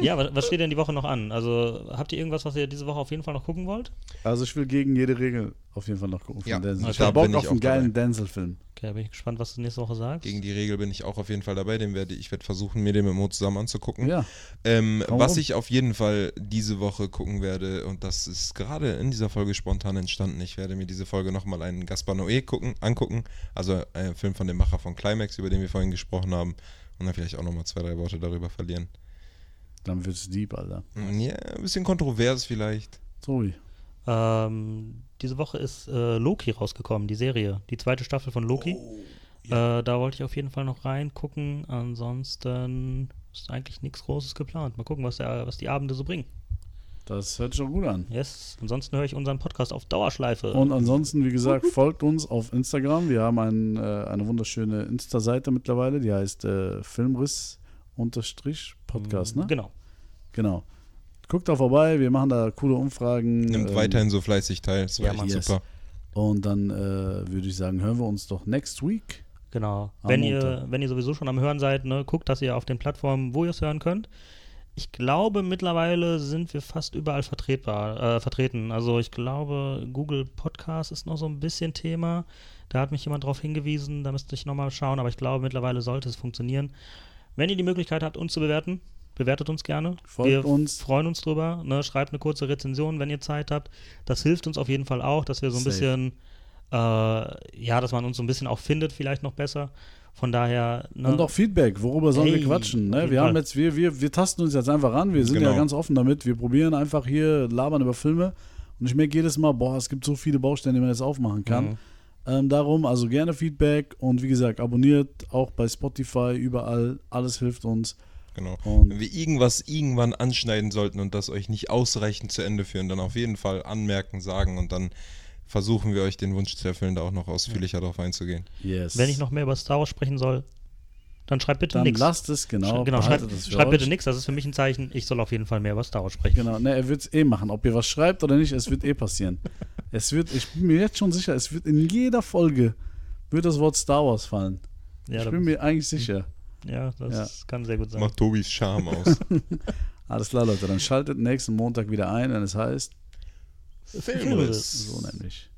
ja, was, was steht denn die Woche noch an? Also habt ihr irgendwas, was ihr diese Woche auf jeden Fall noch gucken wollt? also ich will gegen jede Regel auf jeden Fall noch gucken von Ja, Denzel. Ich da hab Bock auf einen geilen Denzel-Film. Okay, bin ich gespannt, was du nächste Woche sagst. gegen die Regel bin ich auch auf jeden Fall dabei. Den werde, ich werde versuchen, mir den mit Mo zusammen anzugucken. Ja, Ähm, was rum. ich auf jeden Fall diese Woche gucken werde, und das ist gerade in dieser Folge spontan entstanden, ich werde mir diese Folge nochmal einen Gaspar Noé gucken, angucken, also ein Film von dem Macher von Climax, über den wir vorhin gesprochen haben, und dann vielleicht auch nochmal zwei, drei Worte darüber verlieren. dann wird's deep, Alter. Ja, ein bisschen kontrovers vielleicht. Sorry. Ähm, diese Woche ist äh, Loki rausgekommen, die Serie. Die zweite Staffel von Loki. äh, da wollte ich auf jeden Fall noch reingucken. Ansonsten ist eigentlich nichts Großes geplant. Mal gucken, was, der, was die Abende so bringen. Das hört sich doch gut an. Yes. Ansonsten höre ich unseren Podcast auf Dauerschleife. Und ansonsten, wie gesagt, folgt uns auf Instagram. Wir haben ein, äh, eine wunderschöne Insta-Seite mittlerweile, die heißt äh, Filmriss-Podcast, ne? Genau. Genau. Guckt da vorbei, wir machen da coole Umfragen. Nimmt ähm, weiterhin so fleißig teil, das war ja, echt. Yes. super. Und dann äh, würde ich sagen, hören wir uns doch next week. Genau. Am Wenn ihr, wenn ihr sowieso schon am Hören seid, ne, guckt, dass ihr auf den Plattformen, wo ihr es hören könnt. Ich glaube, mittlerweile sind wir fast überall vertretbar, äh, vertreten. Also ich glaube, Google Podcast ist noch so ein bisschen Thema. Da hat mich jemand darauf hingewiesen, da müsste ich nochmal schauen, aber ich glaube, mittlerweile sollte es funktionieren. Wenn ihr die Möglichkeit habt, uns zu bewerten, bewertet uns gerne. Folgt wir uns. freuen uns drüber. Ne? Schreibt eine kurze Rezension, wenn ihr Zeit habt. Das hilft uns auf jeden Fall auch, dass wir so ein Safe. bisschen, äh, ja, dass man uns so ein bisschen auch findet, vielleicht noch besser. Von daher, ne? Und auch Feedback, worüber sollen Ey, wir quatschen? Ne? Wir haben jetzt, wir, wir, wir tasten uns jetzt einfach ran, wir sind Genau. ja ganz offen damit. Wir probieren einfach hier labern über Filme. Und ich merke jedes Mal, boah, es gibt so viele Baustellen, die man jetzt aufmachen kann. Mhm. Ähm, darum also gerne Feedback und wie gesagt, abonniert auch bei Spotify, überall. Alles hilft uns. Genau. Und- Wenn wir irgendwas irgendwann anschneiden sollten und das euch nicht ausreichend zu Ende führen, dann auf jeden Fall anmerken, sagen und dann versuchen wir euch den Wunsch zu erfüllen, da auch noch ausführlicher drauf einzugehen. Yes. Wenn ich noch mehr über Star Wars sprechen soll, dann schreibt bitte Dann nichts. lasst es, genau. genau, schreibt, behaltet es für schreibt bitte nichts, das ist für mich ein Zeichen, ich soll auf jeden Fall mehr über Star Wars sprechen. Genau, ne, er wird es eh machen. Ob ihr was schreibt oder nicht, es wird eh passieren. es wird, ich bin mir jetzt schon sicher, es wird in jeder Folge wird das Wort Star Wars fallen. Ja, ich bin mir eigentlich sicher. Ja das kann sehr gut sein. Macht Tobis Charme <laughs> aus. Alles klar, Leute, dann schaltet nächsten Montag wieder ein, wenn es heißt, Filmriss. so nämlich.